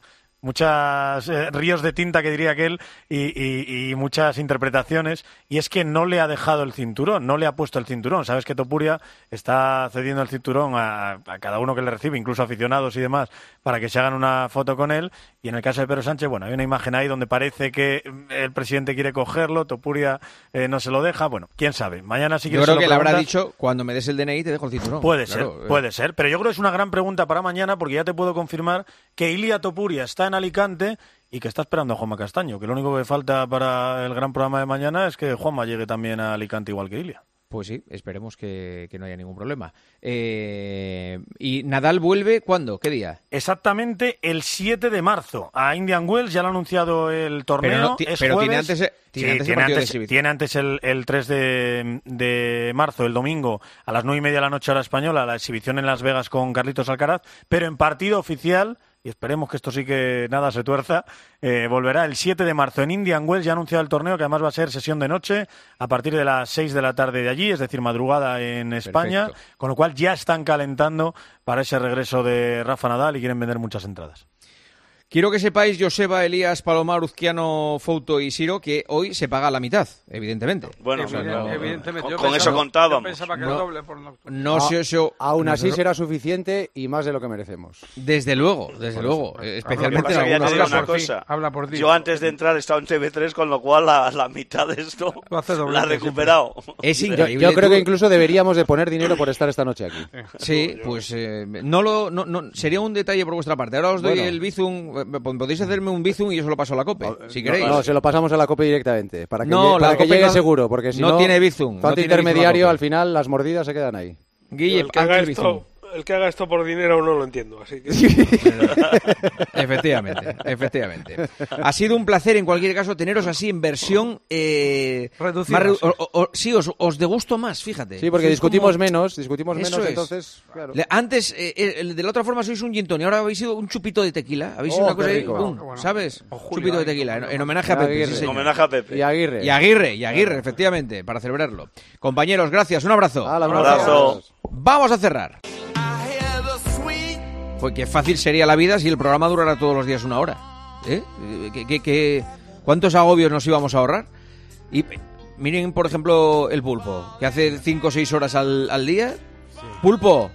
S12: muchas eh, ríos de tinta que diría aquel y, y, muchas interpretaciones y es que no le ha dejado el cinturón, no le ha puesto el cinturón. Sabes que Topuria está cediendo el cinturón a, a, cada uno que le recibe, incluso aficionados y demás, para que se hagan una foto con él. Y en el caso de Pedro Sánchez, bueno, hay una imagen ahí donde parece que el presidente quiere cogerlo, Topuria eh, no se lo deja. Bueno, quién sabe. Mañana sí que
S4: Yo creo que le habrá dicho cuando me des el DNI te dejo el cinturón.
S12: Puede ser, eh. puede ser. Pero yo creo que es una gran pregunta para mañana porque ya te puedo confirmar que Ilia Topuria está en Alicante y que está esperando a Juanma Castaño, que lo único que falta para el gran programa de mañana es que Juanma llegue también a Alicante igual que Ilia.
S4: Pues sí, esperemos que, no haya ningún problema. Eh, ¿Y Nadal vuelve cuándo? ¿Qué día?
S12: Exactamente el 7 de marzo. A Indian Wells ya lo ha anunciado el torneo.
S4: Pero, tiene antes,
S12: tiene antes, el, el 3 de, de, marzo, el domingo, a las 9 y media de la noche hora española, la exhibición en Las Vegas con Carlitos Alcaraz. Pero en partido oficial y esperemos que esto sí que nada se tuerza, eh, volverá el 7 de marzo en Indian Wells, ya ha anunciado el torneo, que además va a ser sesión de noche a partir de las 6 de la tarde de allí, es decir, madrugada en España, con lo cual ya están calentando para ese regreso de Rafa Nadal y quieren vender muchas entradas.
S4: Quiero que sepáis, Joseba, Elías, Palomar, Uzquiano, Fouto y Siro, que hoy se paga la mitad, evidentemente.
S16: Bueno, con, eso contábamos.
S4: no, sé,
S11: aún así será suficiente y más de lo que merecemos.
S4: Desde luego, desde luego. Especialmente en algunos
S16: casos. Habla por ti. Yo antes de entrar estaba en TV3, con lo cual la, mitad de esto la ha recuperado.
S4: Es increíble.
S11: Yo, creo que incluso deberíamos de poner dinero por estar esta noche aquí.
S4: Sí, pues eh, no lo, no, sería un detalle por vuestra parte. Ahora os doy el Bizum podéis hacerme un bizum y yo se lo paso a la COPE, si queréis.
S11: No, se lo pasamos a la COPE directamente, para que, para que llegue seguro, porque si no,
S4: no tiene bizum.
S11: Falta intermediario, al final las mordidas se quedan ahí.
S4: Guille,
S13: el que haga esto, el que haga esto por dinero no lo entiendo, así que...
S4: efectivamente, efectivamente. Ha sido un placer, en cualquier caso, teneros así en versión... Eh, sí, os, de gusto más, fíjate.
S11: Sí, porque discutimos menos, discutimos menos, entonces...
S4: Antes, eh, de la otra forma, sois un gin ahora habéis sido un chupito de tequila. Habéis sido oh, una cosa ahí, ¿sabes? Un chupito de tequila, en, homenaje a Pepe.
S16: en homenaje a Pepe.
S11: Y Aguirre.
S4: Y Aguirre, y Aguirre, efectivamente, para celebrarlo. Compañeros, gracias, un abrazo.
S11: un abrazo.
S4: Vamos a cerrar. Pues qué fácil sería la vida si el programa durara todos los días una hora. ¿Eh? ¿Qué, cuántos agobios nos íbamos a ahorrar? Y miren, por ejemplo, el pulpo, que hace 5 o 6 horas al, al día. Pulpo,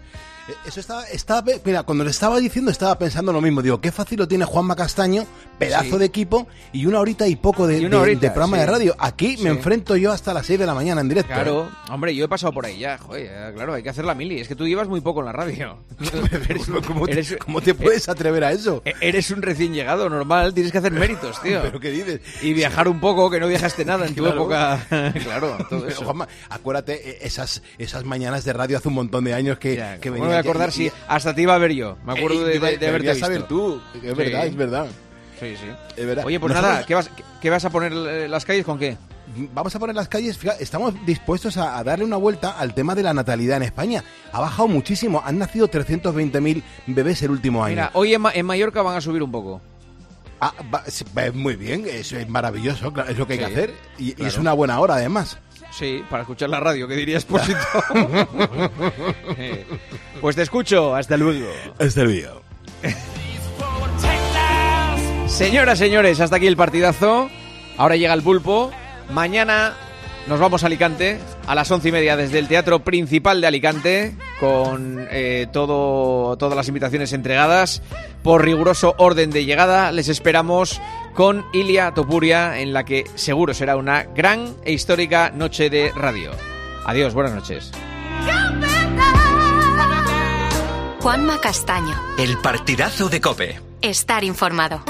S42: eso estaba, estaba, mira, cuando le estaba diciendo estaba pensando lo mismo. Digo, qué fácil lo tiene Juanma Castaño, pedazo de equipo y una horita y poco de, programa de radio. Aquí me enfrento yo hasta las 6 de la mañana en directo.
S4: Claro, ¿eh? hombre, yo he pasado por ahí ya. Joder, claro, hay que hacer la mili. Es que tú llevas muy poco en la radio.
S42: ¿Cómo, te, puedes atrever a eso?
S4: Eres un recién llegado, normal. Tienes que hacer méritos, tío.
S42: ¿Pero qué dices?
S4: Y viajar un poco, que no viajaste nada en tu época. claro, todo eso.
S42: Juanma, acuérdate, esas, esas mañanas de radio hace un montón de años que, que
S4: venían. Acordar si hasta te iba a ver yo. Me acuerdo de, de, de, haberte visto.
S42: saber tú. Es verdad, es verdad.
S4: Sí, sí. Es verdad. Oye, pues nada, ¿qué vas, ¿qué vas a poner eh, las calles con qué?
S42: Vamos a poner las calles, fíjate, estamos dispuestos a, darle una vuelta al tema de la natalidad en España. Ha bajado muchísimo, han nacido 320.000 bebés el último año. Mira,
S4: hoy en, Mallorca van a subir un poco.
S42: Ah, muy bien, eso es maravilloso, es lo que hay que hacer. Y, es una buena hora además.
S4: Sí, para escuchar la radio, ¿qué dirías, Posito? pues te escucho, hasta luego.
S42: Hasta luego.
S4: Señoras, señores, hasta aquí el partidazo. Ahora llega el pulpo. Mañana nos vamos a Alicante a las once y media desde el Teatro Principal de Alicante con eh, todo, todas las invitaciones entregadas por riguroso orden de llegada. Les esperamos con Ilia Topuria en la que seguro será una gran e histórica noche de radio. Adiós, buenas noches.
S1: Juanma Castaño.
S2: El partidazo de Cope.
S1: Estar informado.